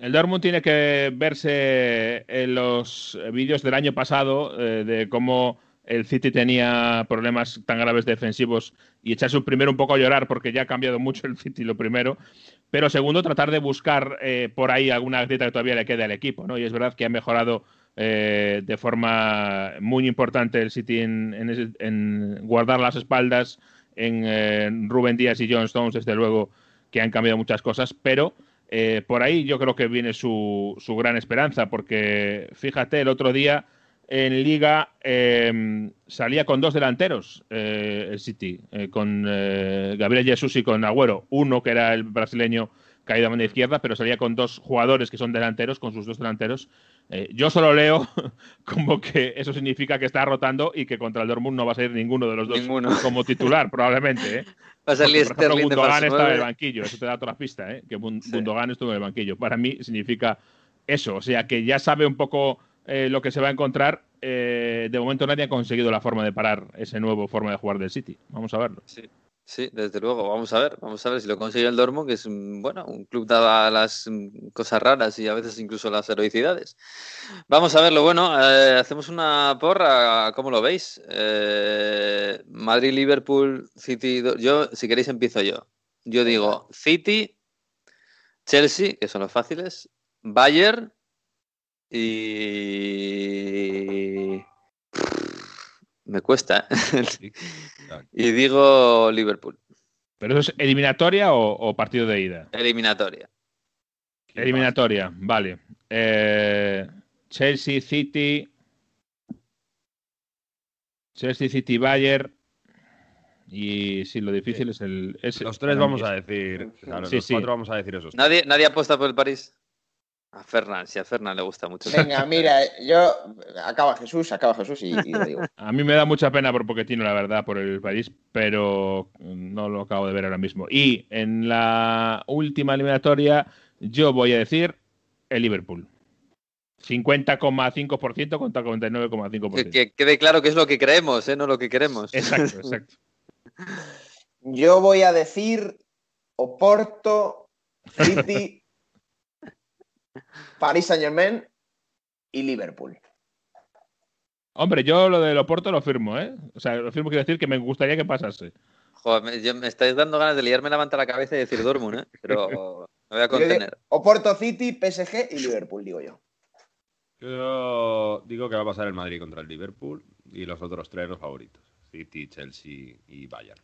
El Dortmund tiene que verse en los vídeos del año pasado eh, de cómo el City tenía problemas tan graves defensivos y echarse primero un poco a llorar porque ya ha cambiado mucho el City lo primero, pero segundo tratar de buscar eh, por ahí alguna dieta que todavía le quede al equipo, ¿no? Y es verdad que ha mejorado eh, de forma muy importante el City en, en guardar las espaldas, en Rubén Díaz y John Stones, desde luego, que han cambiado muchas cosas, pero eh, por ahí yo creo que viene su, su gran esperanza, porque fíjate, el otro día en Liga eh, salía con dos delanteros eh, el City, eh, con Gabriel Jesús y con Agüero. Uno que era el brasileño caído a mano izquierda, pero salía con dos jugadores que son delanteros, con sus dos delanteros. Yo solo leo como que eso significa que está rotando y que contra el Dortmund no va a salir ninguno de los dos Ninguno. como titular, probablemente. ¿Eh? Va a salir Porque, por ejemplo, Sterling de Gundogan falso estaba en el nueve. banquillo, eso te da otra pista, ¿eh? que Bun- Sí. Gundogan estuvo en el banquillo. Para mí significa eso, o sea que ya sabe un poco eh, lo que se va a encontrar. Eh, de momento nadie ha conseguido la forma de parar ese nuevo forma de jugar del City. Vamos a verlo. Sí, sí, desde luego. Vamos a ver, vamos a ver si lo consigue el Dortmund, que es un, bueno, un club dada las mm, cosas raras y a veces incluso las heroicidades. Vamos a verlo. Bueno, eh, hacemos una porra. ¿Cómo lo veis? Eh, Madrid, Liverpool, City. Yo, si queréis, empiezo yo. Yo digo City, Chelsea, que son los fáciles, Bayern y. Me cuesta. y digo Liverpool. ¿Pero eso es eliminatoria o, o partido de ida? Eliminatoria. Eliminatoria, vale. Eh, Chelsea, City. Chelsea, City, Bayern. Y sí, lo difícil es el. es- Los tres vamos es- a decir. claro, Sí, los sí. cuatro vamos a decir esos. ¿Nadie, nadie apuesta por el París? A Fernán, si a Fernán le gusta mucho. Venga, mira, yo. Acaba Jesús, acaba Jesús y, y lo digo. A mí me da mucha pena por Pochettino, la verdad, por el país, pero no lo acabo de ver ahora mismo. Y en la última eliminatoria, yo voy a decir el Liverpool. 50,5% contra 49,5%. Que, que quede claro que es lo que creemos, ¿eh? no lo que queremos. Exacto, exacto. Yo voy a decir Oporto, City, Paris Saint Germain y Liverpool. Hombre, yo lo del Oporto lo firmo, ¿eh? O sea, lo firmo quiero decir que me gustaría que pasase. Joder, me, yo- me estáis dando ganas de liarme la manta a la cabeza y decir Dortmund, ¿eh? pero me voy a contener. Oporto, City, PSG y Liverpool, digo yo. Yo digo que va a pasar el Madrid contra el Liverpool y los otros tres los favoritos. City, Chelsea y Bayern.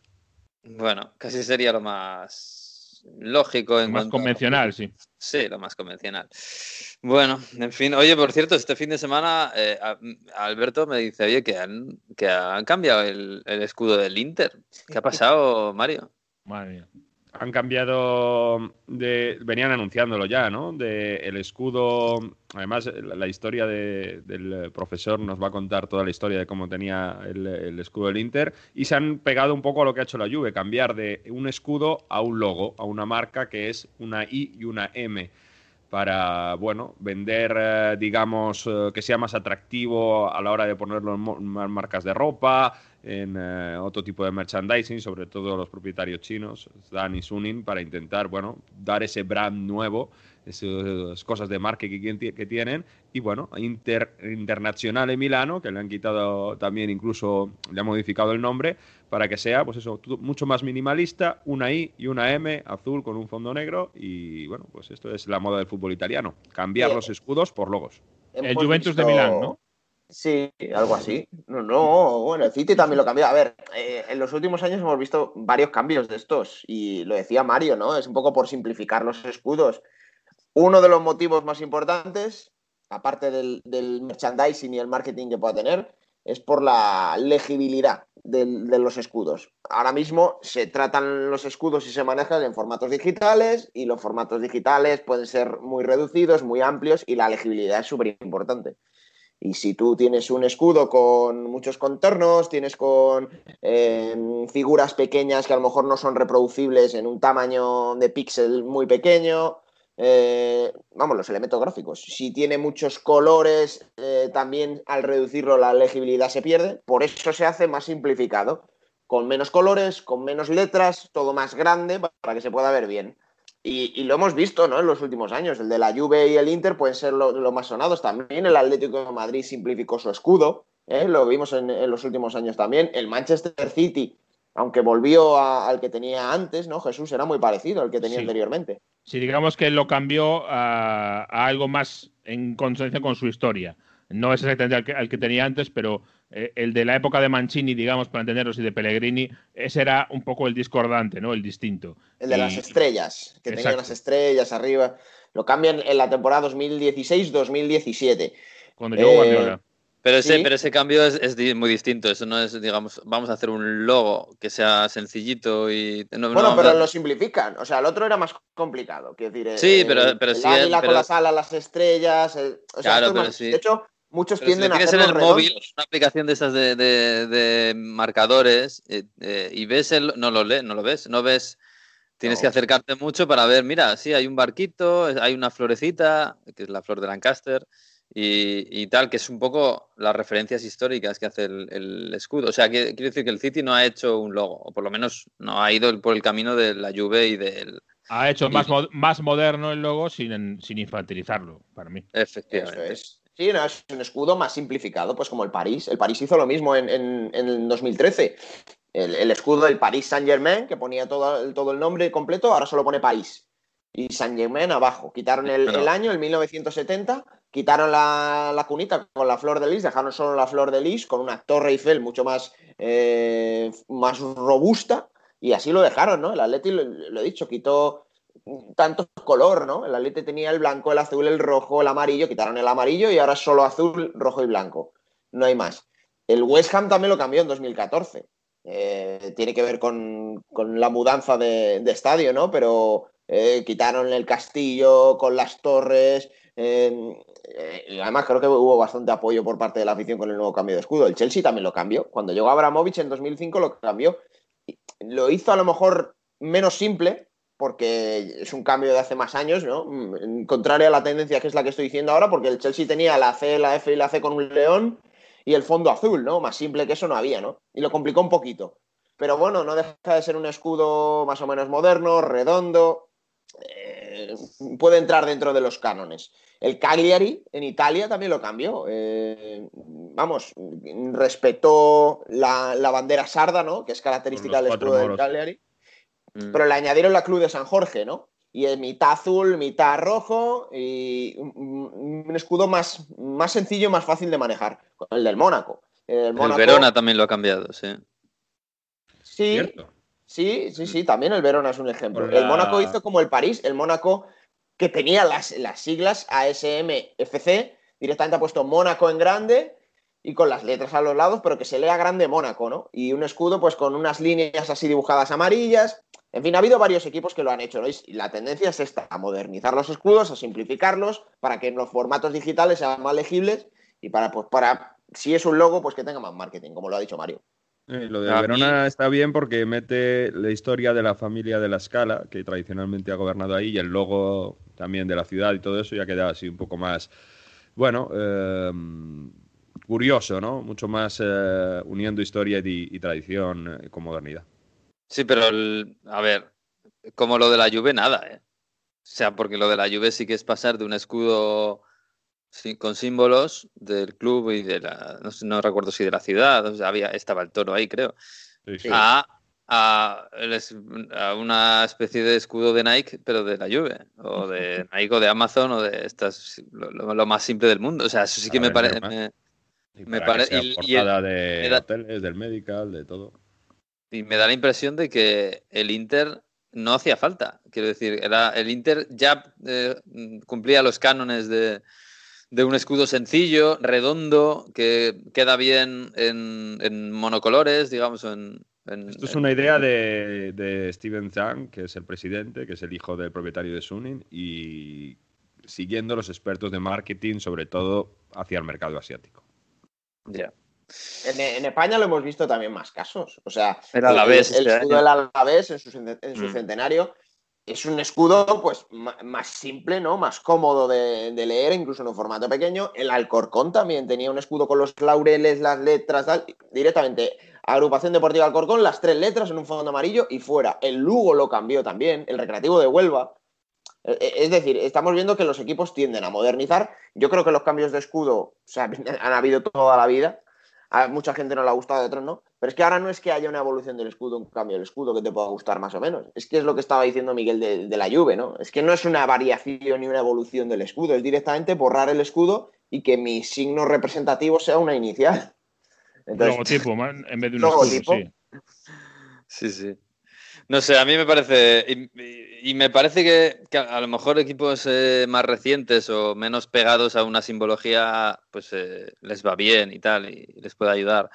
Bueno, casi sería lo más lógico en Más cuanto a- convencional, sí. Sí, lo más convencional. Bueno, en fin, oye, por cierto, este fin de semana eh, a- Alberto me dice, oye, que han, que han cambiado el, el escudo del Inter. ¿Qué ha pasado, Mario? Madre mía. Han cambiado de. Venían anunciándolo ya, ¿no? De el escudo. Además, la, historia de- del profesor nos va a contar toda la historia de cómo tenía el, el escudo del Inter. Y se han pegado un poco a lo que ha hecho la Juve, cambiar de un escudo a un logo, a una marca que es una I y una M. para, bueno, vender, eh, digamos, eh, que sea más atractivo a la hora de ponerlo en marcas de ropa, en eh, otro tipo de merchandising, sobre todo los propietarios chinos, Dan y Suning, para intentar, bueno, dar ese brand nuevo, esas cosas de marketing que, que tienen. Y bueno, Inter, Internacional en Milano, que le han quitado también, incluso le han modificado el nombre, para que sea, pues eso, mucho más minimalista, una I y una M azul con un fondo negro. Y bueno, pues esto es la moda del fútbol italiano, cambiar los escudos por logos. El Juventus de Milán, ¿no? Sí, algo así. No, no, bueno, el City también lo cambió. A ver, eh, en los últimos años hemos visto varios cambios de estos y lo decía Mario, ¿no? Es un poco por simplificar los escudos. Uno de los motivos más importantes, aparte del, del merchandising y el marketing que pueda tener, es por la legibilidad del- de los escudos. Ahora mismo se tratan los escudos y se manejan en formatos digitales y los formatos digitales pueden ser muy reducidos, muy amplios y la legibilidad es súper importante. Y si tú tienes un escudo con muchos contornos, tienes con eh, figuras pequeñas que a lo mejor no son reproducibles en un tamaño de píxel muy pequeño, eh, vamos, los elementos gráficos. Si tiene muchos colores, eh, también al reducirlo la legibilidad se pierde. Por eso se hace más simplificado, con menos colores, con menos letras, todo más grande para que se pueda ver bien. Y, y lo hemos visto ¿no? en los últimos años. El de la Juve y el Inter pueden ser los lo más sonados. También el Atlético de Madrid simplificó su escudo. ¿eh? Lo vimos en, en los últimos años también. El Manchester City, aunque volvió a- al que tenía antes, ¿no? Jesús era muy parecido al que tenía Sí. anteriormente. Si digamos que lo cambió a, a algo más en consonancia con su historia. No es exactamente al que, al que tenía antes, pero eh, el de la época de Mancini, digamos, para entenderlos, y de Pellegrini, ese era un poco el discordante, ¿no? El distinto. El de Y- las estrellas, que tenía unas estrellas arriba. Lo cambian en la temporada 2016-2017. Cuando llegó Eh, Guardiola. Pero ese, Sí. pero ese cambio es, muy distinto. Eso no es, digamos, vamos a hacer un logo que sea sencillito y. no- no Bueno, vamos pero a- lo simplifican. O sea, el otro era más complicado. Quiero decir, Sí, pero- el- pero el sí, águila pero- con las alas, las estrellas. o sea, Claro, pero más- sí. De hecho, muchos Pero si tienden a tienes en el móvil, redondos. una aplicación de esas de, de- de marcadores, eh, eh, y ves el, no lo lees, no lo ves, no ves, tienes No. que acercarte mucho para ver, mira, sí, hay un barquito, hay una florecita, que es la flor de Lancaster, y, y tal, que es un poco las referencias históricas que hace el, el escudo. O sea, que, quiero decir que el City no ha hecho un logo, o por lo menos no ha ido por el camino de la Juve y del... Ha hecho más, mo- más moderno el logo sin, sin infantilizarlo, para mí. Eso Efectivamente. es. Sí, no, es un escudo más simplificado, pues como el París. El París hizo lo mismo en, en, en el 2013. El, el escudo del París Saint-Germain, que ponía todo, el- todo el nombre completo, ahora solo pone París. Y Saint-Germain abajo. Quitaron el, Pero- el año, el 1970, quitaron la, la cunita con la flor de lis, dejaron solo la flor de lis con una torre Eiffel mucho más, eh, más robusta. Y así lo dejaron, ¿no? El Atleti, lo, lo he dicho, quitó tanto color, ¿no? El Atleti tenía el blanco, el azul, el rojo, el amarillo, quitaron el amarillo y ahora solo azul, rojo y blanco. No hay más. El West Ham también lo cambió en 2014. Eh, tiene que ver con, con la mudanza de, de estadio, ¿no? Pero eh, quitaron el castillo con las torres. eh, y además creo que hubo bastante apoyo por parte de la afición con el nuevo cambio de escudo. El Chelsea también lo cambió. Cuando llegó Abramovich en 2005 lo cambió. Lo hizo a lo mejor menos simple, porque es un cambio de hace más años, ¿no? Mm, Contrario a la tendencia que es la que estoy diciendo ahora, porque el Chelsea tenía la C, la F y la C con un león y el fondo azul, ¿no? Más simple que eso no había, ¿no? Y lo complicó un poquito. Pero bueno, no deja de ser un escudo más o menos moderno, redondo. eh, puede entrar dentro de los cánones. El Cagliari en Italia también lo cambió. eh, vamos, respetó la, la bandera sarda, ¿no? Que es característica del escudo del. Cagliari. Mm. Pero le añadieron la Cruz de San Jorge, ¿no? Y es mitad azul, mitad rojo y un, un escudo más, más sencillo, más fácil de manejar. Con el del Mónaco. El, Verona también lo ha cambiado, sí. Sí, ¿Cierto? sí, sí, sí, también el Verona es un ejemplo. El Mónaco hizo como el París, el Mónaco que tenía las, las siglas ASMFC, directamente ha puesto Mónaco en grande y con las letras a los lados, pero que se lea grande Mónaco, ¿no? Y un escudo pues con unas líneas así dibujadas amarillas. En fin, ha habido varios equipos que lo han hecho, ¿no? Y la tendencia es esta, a modernizar los escudos, a simplificarlos, para que en los formatos digitales sean más legibles y para, pues, para, si es un logo, pues que tenga más marketing, como lo ha dicho Mario. Eh, lo de A Verona está bien porque mete la historia de la familia de la Scala, que tradicionalmente ha gobernado ahí, y el logo también de la ciudad y todo eso, ya queda así un poco más, bueno, eh, curioso, ¿no? Mucho más eh, uniendo historia y, y tradición eh, con modernidad. Sí, pero el- a ver, como lo de la Juve, nada, ¿eh? O sea, porque lo de la Juve sí que es pasar de un escudo con símbolos del club y de la, no, sé, no recuerdo si de la ciudad, o sea, había, estaba el toro ahí, creo, Sí, sí. a, a, una especie de escudo de Nike, pero de la Juve, o de Nike o de Amazon, o de estas, lo, lo- más simple del mundo. O sea, eso sí que me parece... Y me para que pare- sea y- y portada el- de era- hoteles, del medical, de todo. Y me da la impresión de que el Inter no hacía falta. Quiero decir, era, el Inter ya eh, cumplía los cánones de, de un escudo sencillo, redondo, que queda bien en, en monocolores, digamos. En, en- Esto es una idea de, de Steven Zhang, que es el presidente, que es el hijo del propietario de Suning, y siguiendo los expertos de marketing, sobre todo hacia el mercado asiático. En, en España lo hemos visto también más casos. O sea, El Alavés el, el este escudo del Alavés en su, cen- en su Mm. centenario es un escudo pues más simple, ¿no? Más cómodo de, de leer, incluso en un formato pequeño. El Alcorcón también tenía un escudo con los laureles, las letras, tal. Directamente, agrupación deportiva Alcorcón, las tres letras en un fondo amarillo y fuera. El Lugo lo cambió también, el Recreativo de Huelva. Eh, Es decir, estamos viendo que los equipos tienden a modernizar. Yo creo que los cambios de escudo o sea, han habido toda la vida. A mucha gente no le ha gustado, a otros no. Pero es que ahora no es que haya una evolución del escudo, un cambio del escudo que te pueda gustar más o menos. Es que es lo que estaba diciendo Miguel de, de la Juve, ¿no? Es que no es una variación ni una evolución del escudo, es directamente borrar el escudo y que mi signo representativo sea una inicial. Entonces, Logotipo, man, en vez de un Logotipo. escudo, sí. Sí, sí. No sé, a mí me parece. Y, me parece que, a lo mejor equipos eh, más recientes o menos pegados a una simbología, pues eh, les va bien y tal, y les puede ayudar.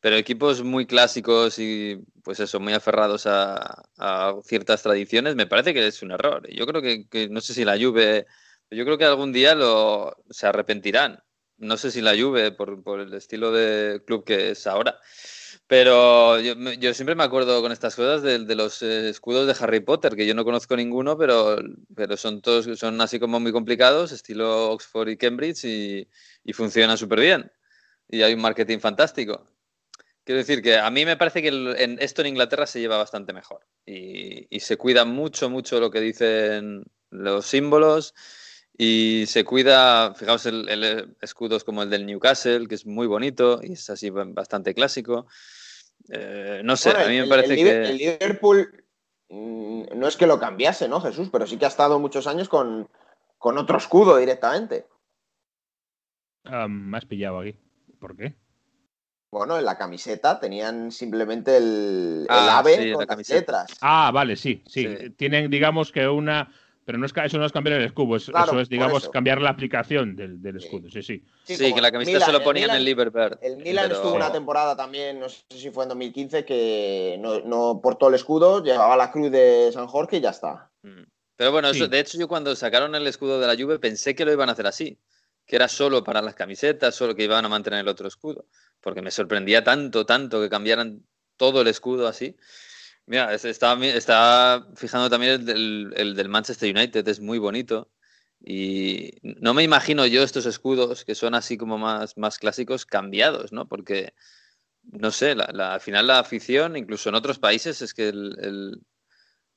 Pero equipos muy clásicos y, pues eso, muy aferrados a, ciertas tradiciones, me parece que es un error. Yo creo que, que no sé si la Juve. Yo creo que algún día lo, se arrepentirán. No sé si la Juve, por, por el estilo de club que es ahora. Pero yo, siempre me acuerdo con estas cosas de, los eh, escudos de Harry Potter, que yo no conozco ninguno, pero, pero son todos son así como muy complicados, estilo Oxford y Cambridge, y, funcionan súper bien. Y hay un marketing fantástico. Quiero decir que a mí me parece que en, esto en Inglaterra se lleva bastante mejor. Y, y se cuida mucho, mucho lo que dicen los símbolos. Y se cuida, fijaos, el, el escudos como el del Newcastle, que es muy bonito y es así bastante clásico. Eh, no sé, Bueno, a mí me el- parece el, que. El Liverpool mm, no es que lo cambiase, ¿no, Jesús? Pero sí que ha estado muchos años con, con otro escudo directamente. Ah, me has pillado aquí. ¿Por qué? Bueno, en la camiseta tenían simplemente el, el Ah, ave sí, con la las camiseta. letras. Ah, vale, sí, sí. Sí. Tienen, digamos que una. Pero no es, eso no es cambiar el escudo, es- Claro, eso es, digamos, eso. cambieta la aplicación del, del escudo, sí, sí. Sí, que la el camiseta Milan, se lo el ponían en Milan- Liverpool. El Milan pero- estuvo una temporada también, no sé si fue en 2015, que no, no portó el escudo, llevaba la cruz de San Jorge y ya está. Mm. Pero bueno, eso- Sí. de hecho yo cuando sacaron el escudo de la Juve pensé que lo iban a hacer así, que era solo para las camisetas, solo que iban a mantener el otro escudo, porque me sorprendía tanto, tanto que cambiaran todo el escudo así. Mira, es- estaba, mi- estaba fijando también el del, el del Manchester United, es muy bonito. Y no me imagino yo estos escudos que son así como más, más clásicos cambiados, ¿no? Porque, no sé, la- la- al final la afición, incluso en otros países, es que el, el-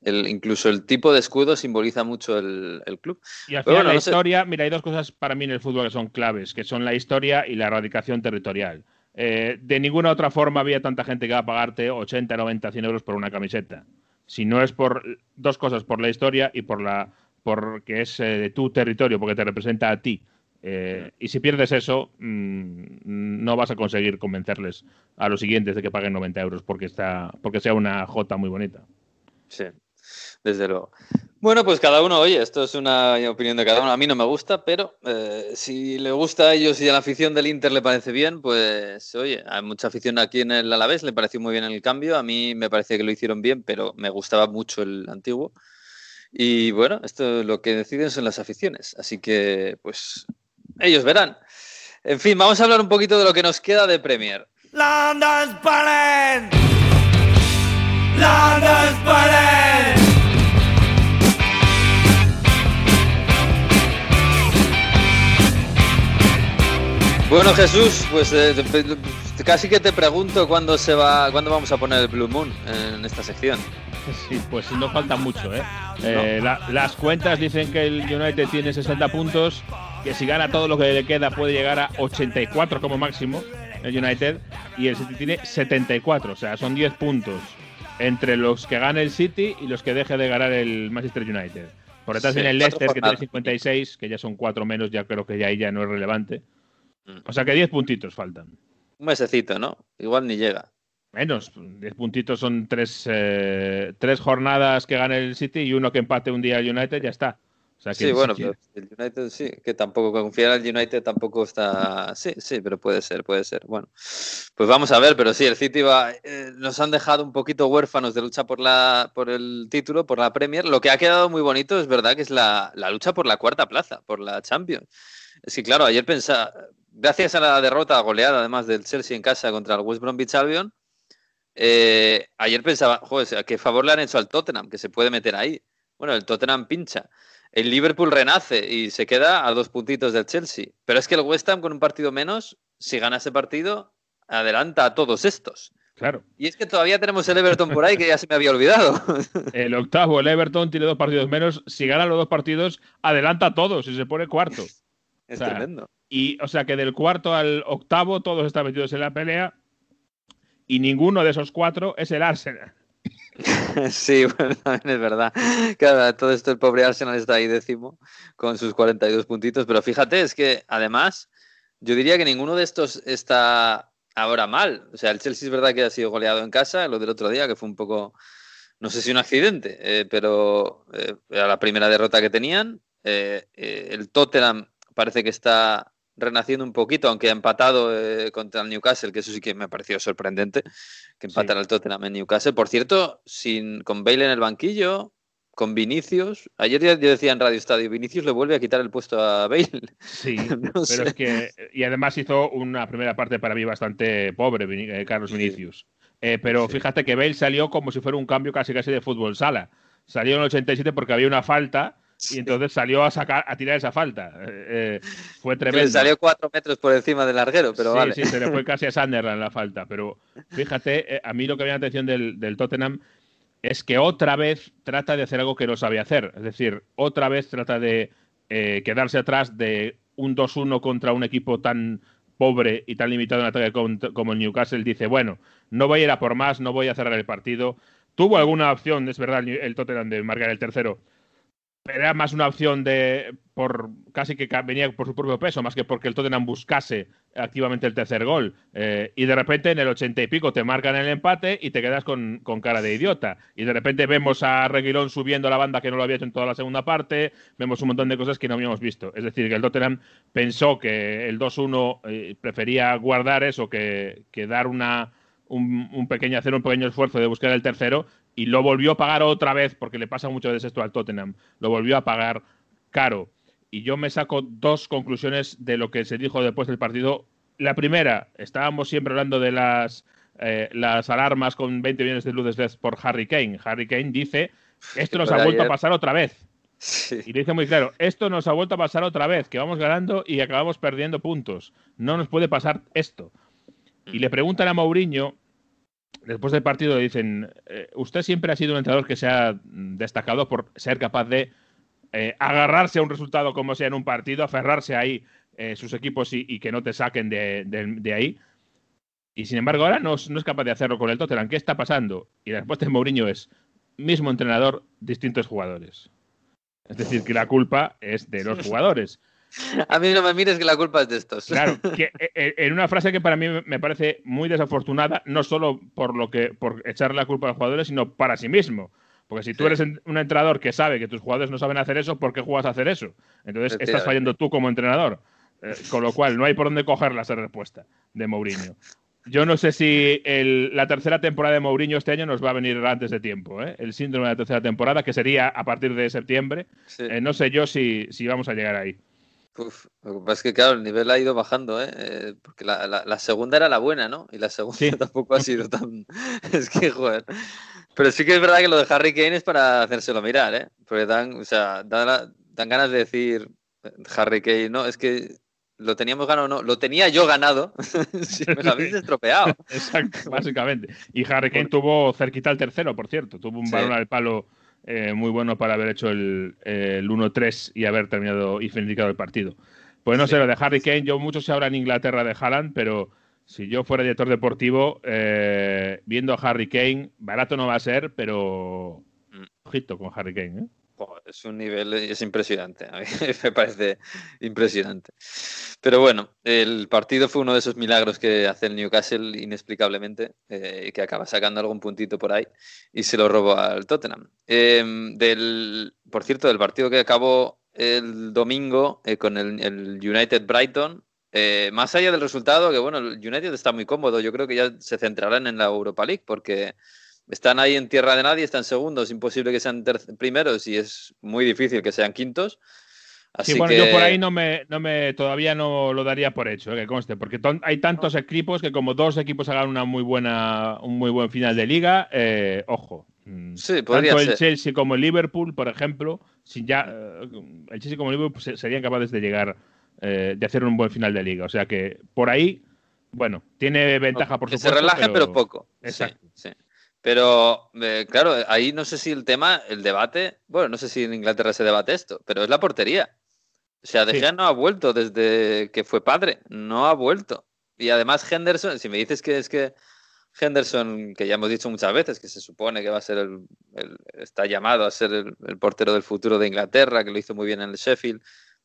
el- incluso el tipo de escudo simboliza mucho el, el club. Y al final bueno, la no sé. historia, mira, hay dos cosas para mí en el fútbol que son claves, que son la historia y la erradicación territorial. Eh, de ninguna otra forma había tanta gente que va a pagarte 80, 90, 100 euros por una camiseta. Si no es por dos cosas, por la historia y por la porque es eh, de tu territorio, porque te representa a ti. Eh, y si pierdes eso, mm, no vas a conseguir convencerles a los siguientes de que paguen 90 euros porque, está, porque sea una jota muy bonita. Sí, desde luego. Bueno, pues cada uno, oye, esto es una opinión de cada uno. A mí no me gusta, pero eh, si le gusta a ellos y a la afición del Inter le parece bien, pues oye, hay mucha afición aquí en el Alavés, le pareció muy bien el cambio. A mí me parece que lo hicieron bien, pero me gustaba mucho el antiguo. Y bueno, esto lo que deciden son las aficiones. Así que, pues, ellos verán. En fin, vamos a hablar un poquito de lo que nos queda de Premier. London's burning! London's burning! Bueno, Jesús, pues eh, casi que te pregunto cuándo se va, cuándo vamos a poner el Blue Moon en esta sección. Sí, pues no falta mucho, ¿eh? Eh, la- las cuentas dicen que el United tiene 60 puntos, que si gana todo lo que le queda puede llegar a 84 como máximo el United, y el City tiene 74, o sea, son 10 puntos entre los que gane el City y los que deje de ganar el Manchester United. Por detrás Sí, viene el Leicester, que tiene jornadas. 56, que ya son 4 menos, ya creo que ya ahí ya no es relevante. Mm. O sea que 10 puntitos faltan. Un mesecito, ¿no? Igual ni llega. Menos, 10 puntitos son tres, eh, tres jornadas que gane el City y uno que empate un día el United, ya está. O sea que Sí, bueno, pero el United sí, que tampoco confiar al United tampoco está. Sí, sí, pero puede ser, puede ser. Bueno, pues vamos a ver, pero sí, el City va, eh, nos han dejado un poquito huérfanos de lucha por la por el título, por la Premier. Lo que ha quedado muy bonito es verdad que es la, la lucha por la cuarta plaza, por la Champions. Es que claro, ayer pensaba, gracias a la derrota goleada además del Chelsea en casa contra el West Bromwich Albion, eh, ayer pensaba, joder, qué favor le han hecho al Tottenham, que se puede meter ahí. Bueno, el Tottenham pincha. El Liverpool renace y se queda a dos puntitos del Chelsea. Pero es que el West Ham con un partido menos, si gana ese partido, adelanta a todos estos. Claro. Y es que todavía tenemos el Everton por ahí que ya se me había olvidado. El octavo, el Everton, tiene dos partidos menos. Si gana los dos partidos, adelanta a todos y se pone cuarto. Es O sea, tremendo. Y, o sea, que del cuarto al octavo, todos están metidos en la pelea. Y ninguno de esos cuatro es el Arsenal. Sí, bueno, también es verdad. Claro, todo esto el pobre Arsenal está ahí décimo con sus 42 puntitos, pero fíjate, es que además yo diría que ninguno de estos está ahora mal. O sea, el Chelsea es verdad que ha sido goleado en casa, lo del otro día que fue un poco, no sé si un accidente, eh, pero eh, era la primera derrota que tenían. Eh, eh, el Tottenham parece que está renaciendo un poquito, aunque ha empatado eh, contra el Newcastle, que eso sí que me ha parecido sorprendente, que empatara el Tottenham en Newcastle. Por cierto, sin, con Bale en el banquillo, con Vinicius. Ayer ya- yo decía en Radio Estadio, Vinicius le vuelve a quitar el puesto a Bale. Sí, No pero sé. es que. Y además hizo una primera parte para mí bastante pobre, eh, Carlos Vinicius. Eh, pero fíjate que Bale salió como si fuera un cambio casi casi de fútbol sala. Salió en el 87 porque había una falta y entonces salió a sacar a tirar esa falta. Eh, eh, fue le tremendo. salió cuatro metros por encima del larguero, pero sí, vale. sí, se le fue casi a Sunderland la falta. Pero fíjate, eh, a mí lo que me llama la atención del, del Tottenham es que otra vez trata de hacer algo que no sabe hacer. Es decir, otra vez trata de quedarse atrás de un 2-1 contra un equipo tan pobre y tan limitado en ataque como, el Newcastle. Dice, bueno, no voy a ir a por más, no voy a cerrar el partido. Tuvo alguna opción, es verdad, el, Tottenham de marcar el tercero, era más una opción de por casi que venía por su propio peso, más que porque el Tottenham buscase activamente el tercer gol. Eh, y de repente en el ochenta y pico te marcan el empate y te quedas con, con cara de idiota. Y de repente vemos a Reguilón subiendo la banda que no lo había hecho en toda la segunda parte, vemos un montón de cosas que no habíamos visto. Es decir, que el Tottenham pensó que el 2-1 eh, prefería guardar eso que, que dar una, un, un pequeño, hacer un pequeño esfuerzo de buscar el tercero y lo volvió a pagar otra vez, porque le pasa muchas veces esto al Tottenham, lo volvió a pagar caro. Y yo me saco dos conclusiones de lo que se dijo después del partido. La primera, estábamos siempre hablando de las, eh, las alarmas con 20 millones de luces LED por Harry Kane. Harry Kane dice, esto nos ha vuelto a pasar otra vez. Y le dice muy claro, esto nos ha vuelto a pasar otra vez, que vamos ganando y acabamos perdiendo puntos. No nos puede pasar esto. Y le preguntan a Mourinho, después del partido, dicen, eh, usted siempre ha sido un entrenador que se ha destacado por ser capaz de eh, agarrarse a un resultado como sea en un partido, aferrarse ahí eh, sus equipos y, y que no te saquen de, de- de ahí. Y sin embargo, ahora no, es- no es capaz de hacerlo con el Tottenham. ¿Qué está pasando? Y la respuesta de Mourinho es: mismo entrenador, distintos jugadores. Es decir, que la culpa es de los jugadores. A mí no me mires que la culpa es de estos. Claro, que, eh, eh, en una frase que para mí me parece muy desafortunada, no solo por lo que por echarle la culpa a los jugadores, sino para sí mismo. Porque si tú eres un entrenador que sabe que tus jugadores no saben hacer eso, ¿por qué juegas a hacer eso? Entonces estás fallando tú como entrenador. Eh, con lo cual, no hay por dónde cogerla esa respuesta de Mourinho. Yo no sé si el- la tercera temporada de Mourinho este año nos va a venir antes de tiempo. ¿eh? El síndrome de la tercera temporada, que sería a partir de septiembre. Sí. Eh, no sé yo si, si vamos a llegar ahí. Uf, lo que pasa es que, claro, el nivel ha ido bajando, ¿eh? Eh, porque la, la- la segunda era la buena, ¿no? Y la segunda Sí. tampoco ha sido tan... es que, joder. Pero sí que es verdad que lo de Harry Kane es para hacérselo mirar, ¿eh? Porque dan, o sea, dan, la- dan ganas de decir eh, Harry Kane, no, es que lo teníamos ganado, no, lo tenía yo ganado. sí, me lo habéis estropeado. Exacto, básicamente. Y Harry Kane tuvo cerquita el tercero, por cierto. Tuvo un Sí. balón al palo eh, muy bueno para haber hecho el, el 1-3 y haber terminado y finiquitado el partido. Pues no sé, lo de Harry Kane, yo mucho se habla en Inglaterra de Haaland, pero si yo fuera director deportivo, eh, viendo a Harry Kane, barato no va a ser, pero Mm. ojito con Harry Kane. ¿eh? Es un nivel, es impresionante. A mí me parece impresionante. Pero bueno, el partido fue uno de esos milagros que hace el Newcastle inexplicablemente, eh, que acaba sacando algún puntito por ahí y se lo robó al Tottenham. Eh, del, por cierto, del partido que acabó el domingo eh, con el, el United Brighton, eh, más allá del resultado, que bueno, el United está muy cómodo, yo creo que ya se centrarán en la Europa League porque están ahí en tierra de nadie, están segundos, imposible que sean primeros y es muy difícil que sean quintos. Así sí, bueno, que yo por ahí no me, no me todavía no lo daría por hecho, eh, que conste, porque hay tantos equipos que como dos equipos hagan una muy buena, un muy buen final de liga, eh, ojo. mm, Sí, podría Tanto el ser. Chelsea como el Liverpool, por ejemplo, si ya eh, el Chelsea como el Liverpool se- serían capaces de llegar, eh, de hacer un buen final de liga. O sea que por ahí, bueno, tiene ventaja por que supuesto. se relaje, pero, poco. Sí, Exacto. sí. Pero, eh, claro, ahí no sé si el tema, el debate, bueno, no sé si en Inglaterra se debate esto, pero es la portería. O sea, De Sí. Gea no ha vuelto desde que fue padre, no ha vuelto. Y además Henderson, si me dices que es que Henderson, que ya hemos dicho muchas veces, que se supone que va a ser el, el- está llamado a ser el, el portero del futuro de Inglaterra, que lo hizo muy bien en el Sheffield,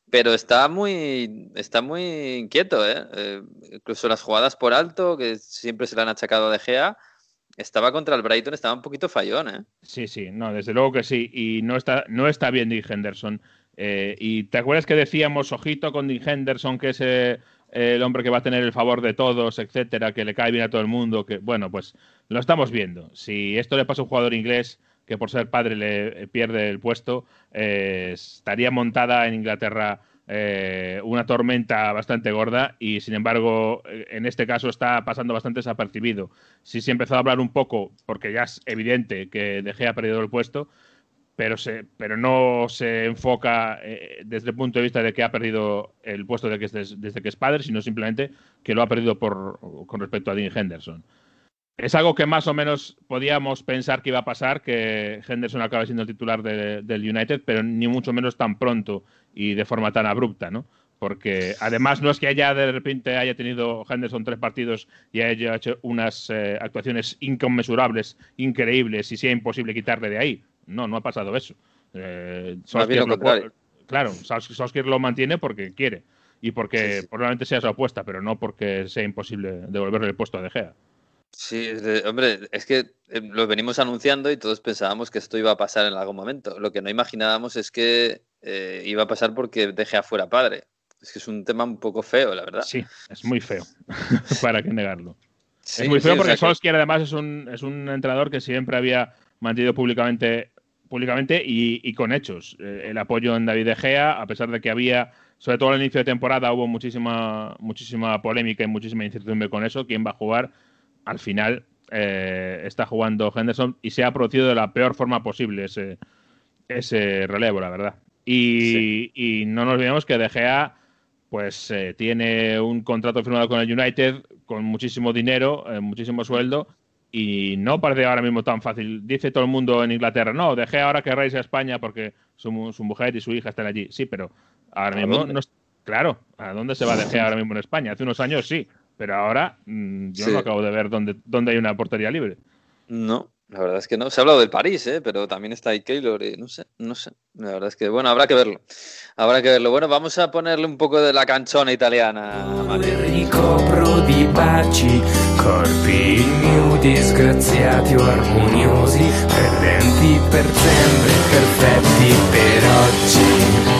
pero está muy, está muy inquieto, ¿eh? Eh, incluso las jugadas por alto, que siempre se le han achacado a De Gea, estaba contra el Brighton, estaba un poquito fallón, ¿eh? Sí, sí, no, desde luego que sí. Y no está, no está bien Dean Henderson. Eh, y te acuerdas que decíamos, ojito con Dean Henderson, que es eh, el hombre que va a tener el favor de todos, etcétera, que le cae bien a todo el mundo, que bueno, pues lo estamos viendo. Si esto le pasa a un jugador inglés que por ser padre le eh, pierde el puesto, estaría montada en Inglaterra eh, una tormenta bastante gorda y sin embargo eh, en este caso está pasando bastante desapercibido. Sí se ha empezado a hablar un poco, porque ya es evidente que De ha perdido el puesto, pero, se, pero no se enfoca eh, desde el punto de vista de que ha perdido el puesto de que es des- desde que es padre, sino simplemente que lo ha perdido por, con respecto a Dean Henderson. Es algo que más o menos podíamos pensar que iba a pasar, que Henderson acabe siendo el titular de- del United, pero ni mucho menos tan pronto y de forma tan abrupta, ¿no? Porque además no es que haya de repente haya tenido Henderson tres partidos y haya hecho unas eh, actuaciones inconmensurables, increíbles y sea imposible quitarle de ahí. No, no ha pasado eso. Eh, Solskjaer lo claro, Solskjaer lo mantiene porque quiere y porque Sí, sí. probablemente sea su apuesta, pero no porque sea imposible devolverle el puesto a De Gea. Sí, hombre, es que eh, lo venimos anunciando y todos pensábamos que esto iba a pasar en algún momento. Lo que no imaginábamos es que eh, iba a pasar porque De Gea fuera padre. Es que es un tema un poco feo, la verdad. Sí, es muy feo. ¿Para qué negarlo? Sí, es muy sí, feo o porque sea que- Solskjaer además es un, es un entrenador que siempre había mantenido públicamente, públicamente y, y con hechos eh, el apoyo en David De Gea, a pesar de que había, sobre todo al inicio de temporada, hubo muchísima, muchísima polémica y muchísima incertidumbre con eso, quién va a jugar. Al final eh, está jugando Henderson y se ha producido de la peor forma posible ese, ese relevo, la verdad. Y, y no nos olvidemos que De Gea pues eh, tiene un contrato firmado con el United con muchísimo dinero, eh, muchísimo sueldo y no parece ahora mismo tan fácil. Dice todo el mundo en Inglaterra, no, De Gea ahora que irse a España porque su, su mujer y su hija están allí. Sí, pero ahora ¿A mismo no Claro, ¿a dónde se va De Gea ahora mismo en España? Hace unos años sí, pero ahora mm, yo Sí. no acabo de ver dónde, dónde hay una portería libre. No, la verdad es que no. Se ha hablado del París, ¿eh? pero también está ahí Keylor y no sé, no sé. La verdad es que, bueno, habrá que verlo. Habrá que verlo. Bueno, vamos a ponerle un poco de la canchona italiana di baci, corpi disgraziati o armoniosi, perdenti per sempre, perfetti per oggi.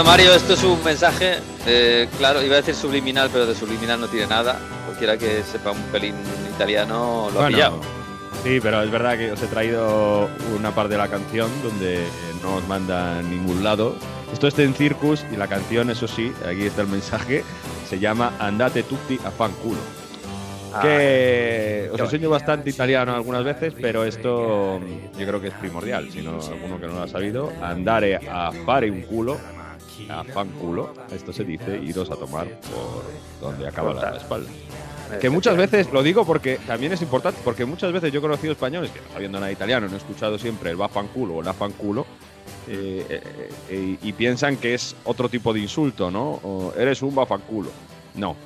Bueno, Mario, esto es un mensaje, eh, claro, iba a decir subliminal, pero de subliminal no tiene nada, cualquiera que sepa un pelín italiano lo ha Bueno, pillado. Sí, pero es verdad que os he traído una parte de la canción donde no os manda a ningún lado. Esto está en Circus y la canción, eso sí, aquí está el mensaje, se llama Andate tutti a fanculo. Ah, que os enseño bastante italiano algunas veces, pero esto mm, yo creo que es primordial. Si no, alguno que no lo ha sabido, andare a fare un culo, a fanculo, esto se dice, iros a tomar por donde acaba la espalda. Que muchas veces, lo digo porque también es importante, porque muchas veces yo he conocido españoles que no sabiendo nada italiano, no he escuchado siempre el va fanculo o la fanculo, eh, eh, eh, y piensan que es otro tipo de insulto, ¿no? O eres un bafanculo. No,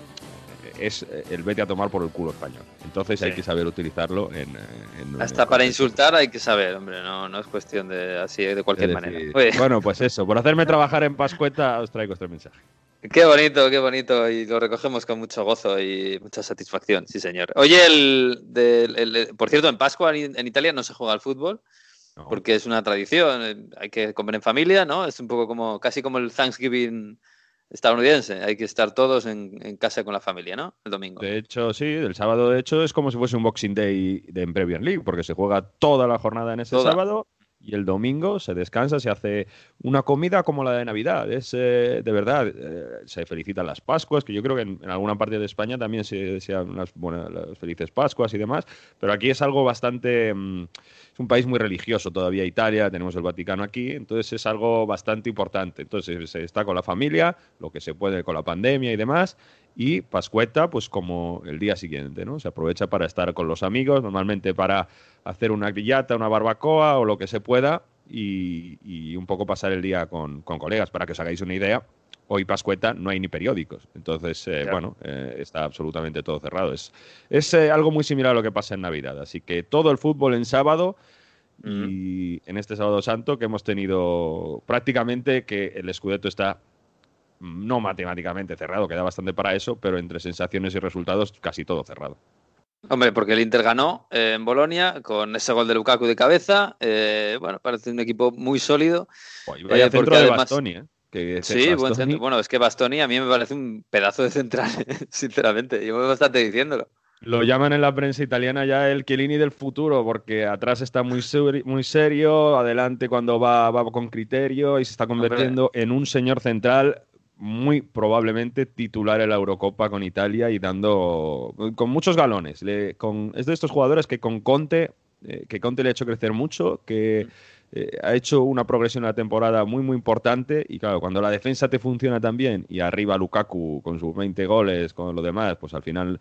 es el vete a tomar por el culo español. Entonces hay que saber utilizarlo en... en- en- Hasta para insultar hay que saber, hombre, no, no es cuestión de así de cualquier manera. Oye, Bueno, pues eso, por hacerme trabajar en Pascueta os traigo este mensaje. Qué bonito, qué bonito, y lo recogemos con mucho gozo y mucha satisfacción, sí señor. Oye, el, del- el- por cierto, en Pascua en, Italia no se juega al fútbol, No. porque es una tradición, eh, hay que comer en familia, ¿no? Es un poco como, casi como el Thanksgiving estadounidense, hay que estar todos en, en casa con la familia, ¿no? El domingo. De hecho, sí, el sábado de hecho es como si fuese un Boxing Day de en Premier League, porque se juega toda la jornada en ese Toda. sábado y el domingo se descansa, se hace una comida como la de Navidad. Es eh, de verdad, eh, se felicitan las Pascuas, que yo creo que en, alguna parte de España también se desean unas buenas, las felices Pascuas y demás, pero aquí es algo bastante. mm, es un país muy religioso todavía, Italia, tenemos el Vaticano aquí, entonces es algo bastante importante. Entonces se está con la familia, lo que se puede con la pandemia y demás, y Pascueta, pues como el día siguiente, ¿no? Se aprovecha para estar con los amigos, normalmente para hacer una grillata, una barbacoa o lo que se pueda, y, y un poco pasar el día con, con colegas. Para que os hagáis una idea, hoy Pascueta no hay ni periódicos, entonces, eh, bueno, eh, está absolutamente todo cerrado. Es, es eh, algo muy similar a lo que pasa en Navidad, así que todo el fútbol en sábado. Y en este sábado santo que hemos tenido prácticamente que el Scudetto está no matemáticamente cerrado, queda bastante para eso, pero entre sensaciones y resultados casi todo cerrado. Hombre, porque el Inter ganó eh, en Bolonia con ese gol de Lukaku de cabeza. eh, bueno, parece un equipo muy sólido. Vaya Eh, centro de además- Bastoni, ¿eh? Que Sí, buen Bastoni- centro. Bueno, es que Bastoni a mí me parece un pedazo de central, sinceramente. Llevo bastante diciéndolo. Lo llaman en la prensa italiana ya el Chiellini del futuro, porque atrás está muy, seri- muy serio, adelante cuando va, va con criterio y se está convirtiendo en un señor central muy probablemente titular en la Eurocopa con Italia y dando con muchos galones. Con, es de estos jugadores que con Conte, eh, que Conte le ha hecho crecer mucho, que eh, ha hecho una progresión en la temporada muy muy importante y claro, cuando la defensa te funciona tan bien y arriba Lukaku con sus 20 goles, con lo demás, pues al final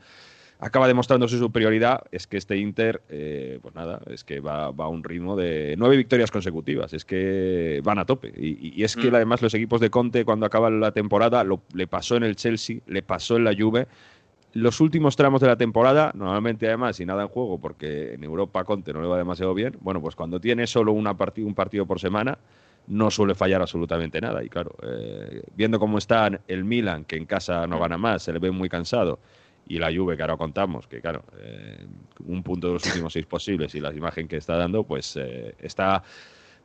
acaba demostrando su superioridad, es que este Inter, eh, pues nada, es que va, va a un ritmo de nueve victorias consecutivas, es que van a tope. Y, y es que Mm. además los equipos de Conte, cuando acaba la temporada, lo- le pasó en el Chelsea, le pasó en la Juve. Los últimos tramos de la temporada, normalmente además, sin nada en juego, porque en Europa Conte no le va demasiado bien, bueno, pues cuando tiene solo una parti- un partido por semana, no suele fallar absolutamente nada. Y claro, eh, viendo cómo está el Milan, que en casa no gana más, se le ve muy cansado, y la Juve, que ahora contamos, que claro, eh, un punto de los últimos seis posibles y la imagen que está dando, pues eh, está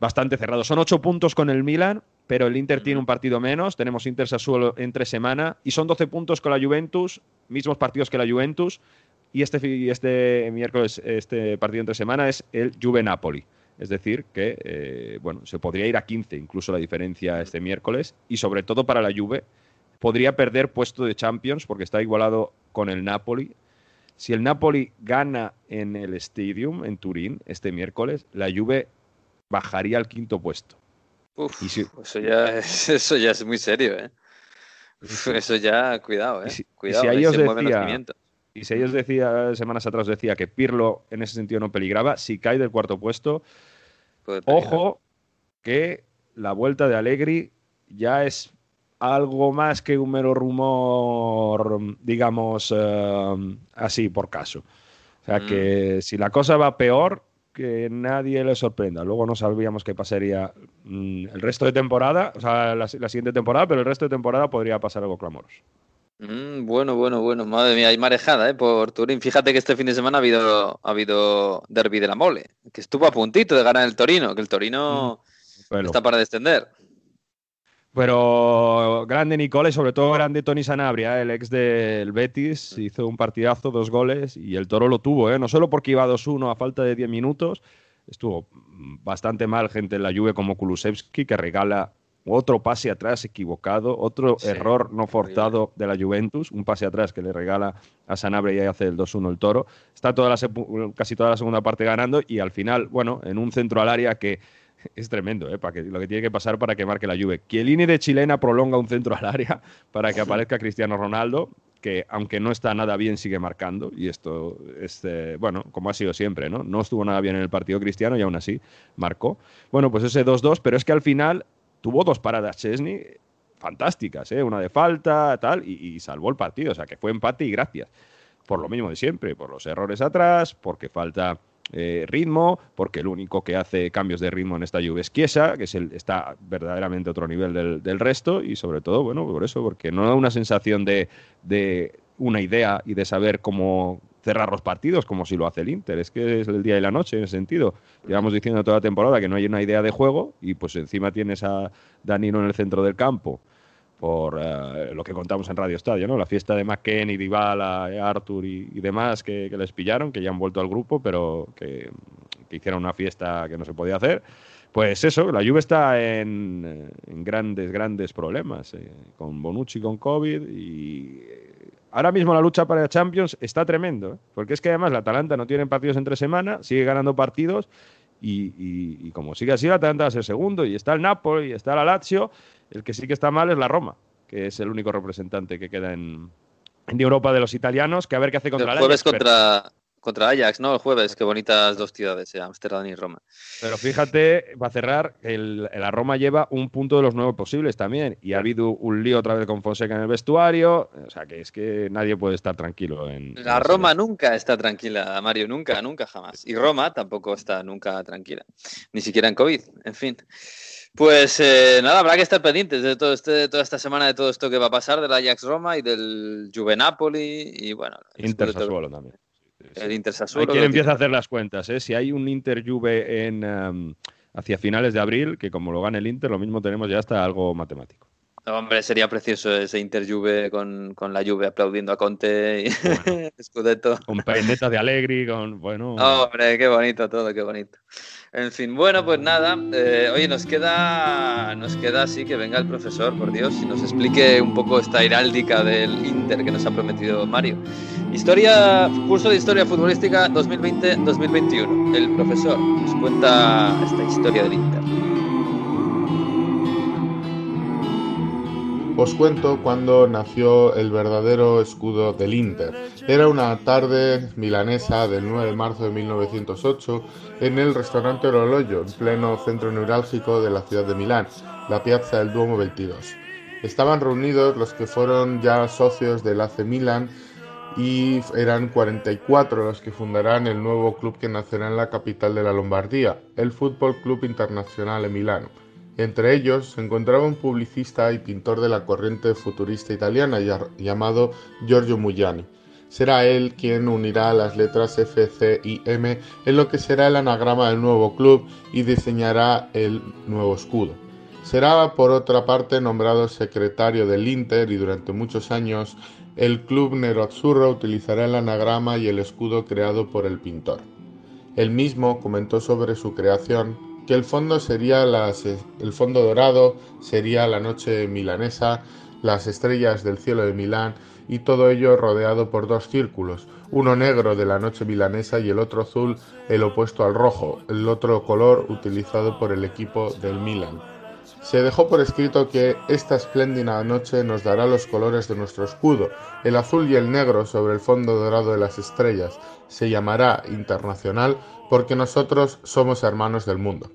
bastante cerrado. Son ocho puntos con el Milan, pero el Inter tiene un partido menos. Tenemos Inter Sassuolo entre semana y son 12 puntos con la Juventus, mismos partidos que la Juventus. Y este, y este miércoles, este partido entre semana es el Juve-Napoli. Es decir, que eh, bueno, se podría ir a 15 incluso la diferencia este miércoles. Y sobre todo para la Juve, podría perder puesto de Champions porque está igualado con el Napoli. Si el Napoli gana en el Stadium, en Turín, este miércoles, la Juve bajaría al quinto puesto. Uf, Y si- eso, ya es, eso ya es muy serio, ¿eh? Uf, eso ya, cuidado, ¿eh? Y si- y cuidado, si ahí ahí os se mueven los decía- cimientos. Y si ellos decía, semanas atrás decía que Pirlo en ese sentido no peligraba, si cae del cuarto puesto, ojo que la vuelta de Allegri ya es algo más que un mero rumor, digamos, eh, así por caso. O sea Mm. que si la cosa va peor, que nadie le sorprenda. Luego no sabíamos qué pasaría mm, el resto de temporada, o sea, la, la siguiente temporada, pero el resto de temporada podría pasar algo clamoroso. Mm, bueno, bueno, bueno. Madre mía, hay marejada, ¿eh? Por Turín. Fíjate que este fin de semana ha habido, ha habido derby de la mole, que estuvo a puntito de ganar el Torino, que el Torino está para descender. Pero grande Nicola y sobre todo grande Tony Sanabria, el ex del Betis, hizo un partidazo, dos goles y el Toro lo tuvo, ¿eh? no solo porque iba 2-1 a falta de 10 minutos, estuvo bastante mal gente en la Juve como Kulusevski que regala otro pase atrás equivocado, otro error no forzado de la Juventus, un pase atrás que le regala a Sanabria y ahí hace el 2-1 el Toro. Está toda la casi toda la segunda parte ganando y al final, bueno, en un centro al área que es tremendo, ¿eh? Para que, lo que tiene que pasar para que marque la Juve. Chiellini de chilena prolonga un centro al área para que aparezca Cristiano Ronaldo, que aunque no está nada bien sigue marcando y esto es eh, bueno como ha sido siempre no no estuvo nada bien en el partido Cristiano y aún así marcó bueno pues ese 2-2 pero es que al final tuvo dos paradas Chesney fantásticas, ¿eh? una de falta, tal, y, salvó el partido. O sea, que fue empate y gracias. Por lo mismo de siempre, por los errores atrás, porque falta eh, ritmo, porque el único que hace cambios de ritmo en esta lluvia es Chiesa, que es el, está verdaderamente otro nivel del, del, resto, y sobre todo, bueno, por eso, porque no da una sensación de, de una idea y de saber cómo, cerrar los partidos como si lo hace el Inter. Es que es el día y la noche en ese sentido. Llevamos diciendo toda la temporada que no hay una idea de juego y pues encima tienes a Danilo en el centro del campo por eh, lo que contamos en Radio Estadio, ¿no? La fiesta de McKenny, Dybala, Arthur y, y demás que, les pillaron, que ya han vuelto al grupo, pero que, hicieron una fiesta que no se podía hacer. Pues eso, la Juve está en, grandes, grandes problemas, eh, con Bonucci con COVID y ahora mismo la lucha para Champions está tremendo, ¿eh? porque es que además la Atalanta no tiene partidos entre semana, sigue ganando partidos y, como sigue así, la Atalanta va a ser segundo y está el Napoli y está la Lazio, el que sí que está mal es la Roma, que es el único representante que queda en, Europa de los italianos, que a ver qué hace contra el jueves contra, contra Ajax, ¿no? El jueves, qué bonitas dos ciudades, eh, Amsterdam y Roma. Pero fíjate, va a cerrar, el, la Roma lleva un punto de los nueve posibles también. Y ha habido un lío otra vez con Fonseca en el vestuario. O sea, que es que nadie puede estar tranquilo en. La Roma nunca está tranquila, Mario, nunca, nunca, jamás. Y Roma tampoco está nunca tranquila. Ni siquiera en COVID, en fin. Pues eh, nada, habrá que estar pendientes de todo este, toda esta semana de todo esto que va a pasar del Ajax Roma y del Juve Napoli y bueno. Inter Sassuolo también. El Inter Hay quien empieza a hacer las cuentas. ¿eh? Si hay un Inter Juve en, em, hacia finales de abril, que como lo gane el Inter, lo mismo tenemos ya hasta algo matemático. Hombre, sería precioso ese Inter Juve con, con la Juve aplaudiendo a Conte y Scudetto. Con peineta de Allegri, con bueno. Hombre, qué bonito todo, qué bonito. En fin, bueno, pues nada. Eh, oye, nos queda, nos queda así que venga el profesor, por Dios, y nos explique un poco esta heráldica del Inter que nos ha prometido Mario. Historia, curso de historia futbolística 2020-2021. El profesor nos cuenta esta historia del Inter. Os cuento cuando nació el verdadero escudo del Inter. Era una tarde milanesa del 9 de marzo de 1908 en el restaurante Orologio, en pleno centro neurálgico de la ciudad de Milán, la Piazza del Duomo 22. Estaban reunidos los que fueron ya socios del AC Milan y eran 44 los que fundarán el nuevo club que nacerá en la capital de la Lombardía, el Fútbol Club Internacional Milano entre ellos se encontraba un publicista y pintor de la corriente futurista italiana llamado Giorgio Mugliani. Será él quien unirá las letras F, C y M en lo que será el anagrama del nuevo club y diseñará el nuevo escudo. Será por otra parte nombrado secretario del Inter y durante muchos años el club Nero-Azzurro utilizará el anagrama y el escudo creado por el pintor. Él mismo comentó sobre su creación que el fondo sería las, el fondo dorado, sería la noche milanesa, las estrellas del cielo de Milán y todo ello rodeado por dos círculos, uno negro de la noche milanesa y el otro azul, el opuesto al rojo, el otro color utilizado por el equipo del Milan. Se dejó por escrito que esta espléndida noche nos dará los colores de nuestro escudo, el azul y el negro sobre el fondo dorado de las estrellas. Se llamará internacional porque nosotros somos hermanos del mundo.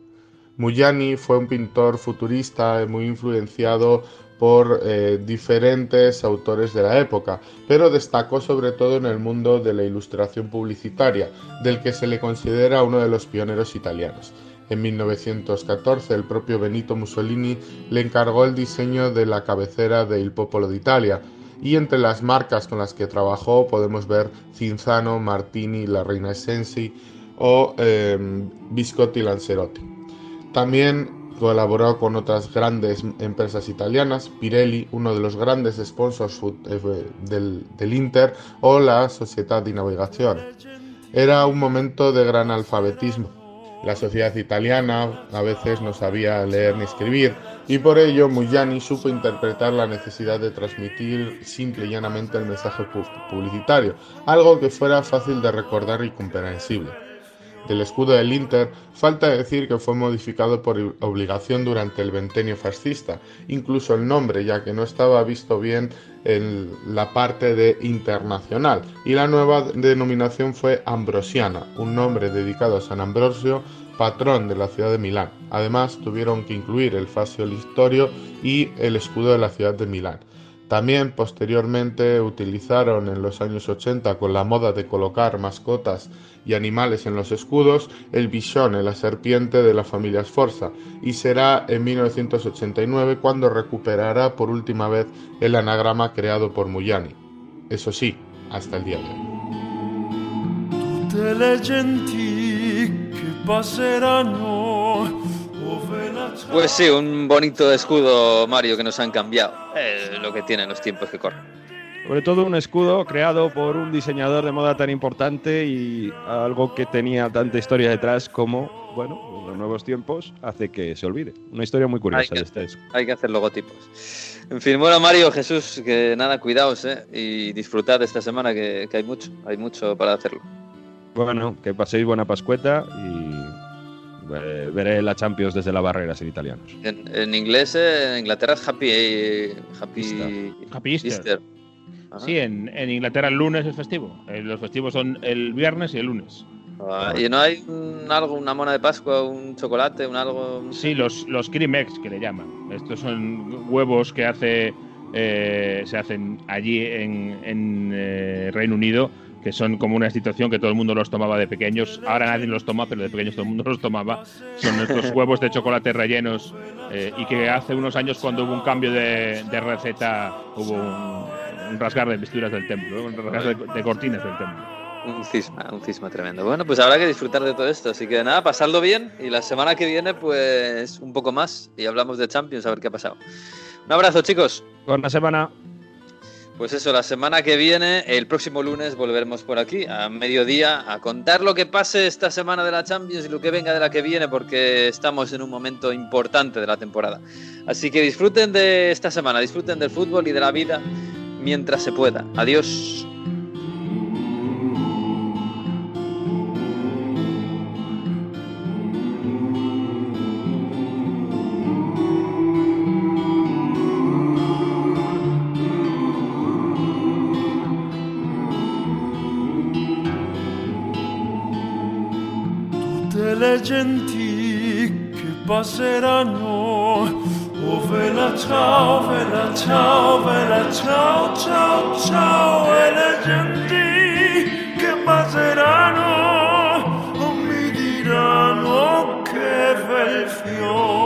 Muyani fue un pintor futurista muy influenciado por eh, diferentes autores de la época, pero destacó sobre todo en el mundo de la ilustración publicitaria, del que se le considera uno de los pioneros italianos. En 1914 el propio Benito Mussolini le encargó el diseño de la cabecera de Il Popolo d'Italia, y entre las marcas con las que trabajó podemos ver Cinzano, Martini, La Reina Essensi o eh, Biscotti Lancerotti. También Colaboró con otras grandes empresas italianas, Pirelli, uno de los grandes sponsors eh, del, Inter, o la Società di Navigazione. Era un momento de gran alfabetismo. La sociedad italiana a veces no sabía leer ni escribir y por ello Muyani supo interpretar la necesidad de transmitir simple y llanamente el mensaje publicitario, algo que fuera fácil de recordar y comprensible del escudo del Inter, falta decir que fue modificado por obligación durante el ventenio fascista, incluso el nombre, ya que no estaba visto bien en la parte de internacional, y la nueva denominación fue Ambrosiana, un nombre dedicado a San Ambrosio, patrón de la ciudad de Milán. Además, tuvieron que incluir el fascio listorio y el escudo de la ciudad de Milán. También posteriormente utilizaron en los años 80 con la moda de colocar mascotas y animales en los escudos el bisone, la serpiente de la familia Sforza, y será en 1989 cuando recuperará por última vez el anagrama creado por Muyani. Eso sí, hasta el día de hoy. Pues sí, un bonito escudo, Mario, que nos han cambiado. Es lo que tienen los tiempos que corren. Sobre todo un escudo creado por un diseñador de moda tan importante y algo que tenía tanta historia detrás como, bueno, los nuevos tiempos hace que se olvide. Una historia muy curiosa hay que, de este Hay que hacer logotipos. En fin, bueno, Mario, Jesús, que nada, cuidaos, ¿eh? Y disfrutad esta semana, que, que hay mucho, hay mucho para hacerlo. Bueno, que paséis buena pascueta y eh, veré la Champions desde la barrera sin italianos. En, inglés, eh, en Inglaterra es Happy, eh, happy, happy Easter. Sí, en, Inglaterra el lunes es festivo. los festivos son el viernes y el lunes. Ah, ¿Y no hay algo, una mona de Pascua, un chocolate, un algo? Sí, los, los Crimex que le llaman. Estos son huevos que hace, se hacen allí en, en Reino Unido que son como una institución que todo el mundo los tomaba de pequeños. Ahora nadie los toma, pero de pequeños todo el mundo los tomaba. Son nuestros huevos de chocolate rellenos eh, y que hace unos años cuando hubo un cambio de, receta hubo un, rasgar de vestiduras del templo, un rasgar de, cortinas del templo. Un cisma, un cisma tremendo. Bueno, pues habrá que disfrutar de todo esto. Así que nada, pasadlo bien y la semana que viene pues un poco más y hablamos de Champions a ver qué ha pasado. Un abrazo chicos. Buena semana. Pues eso, la semana que viene, el próximo lunes, volveremos por aquí a mediodía a contar lo que pase esta semana de la Champions y lo que venga de la que viene, porque estamos en un momento importante de la temporada. Así que disfruten de esta semana, disfruten del fútbol y de la vida mientras se pueda. Adiós. Passeranno. Oh vela ciao, vela ciao, vela ciao, ciao, ciao, e le genti che passeranno oh, mi diranno che bel fiore.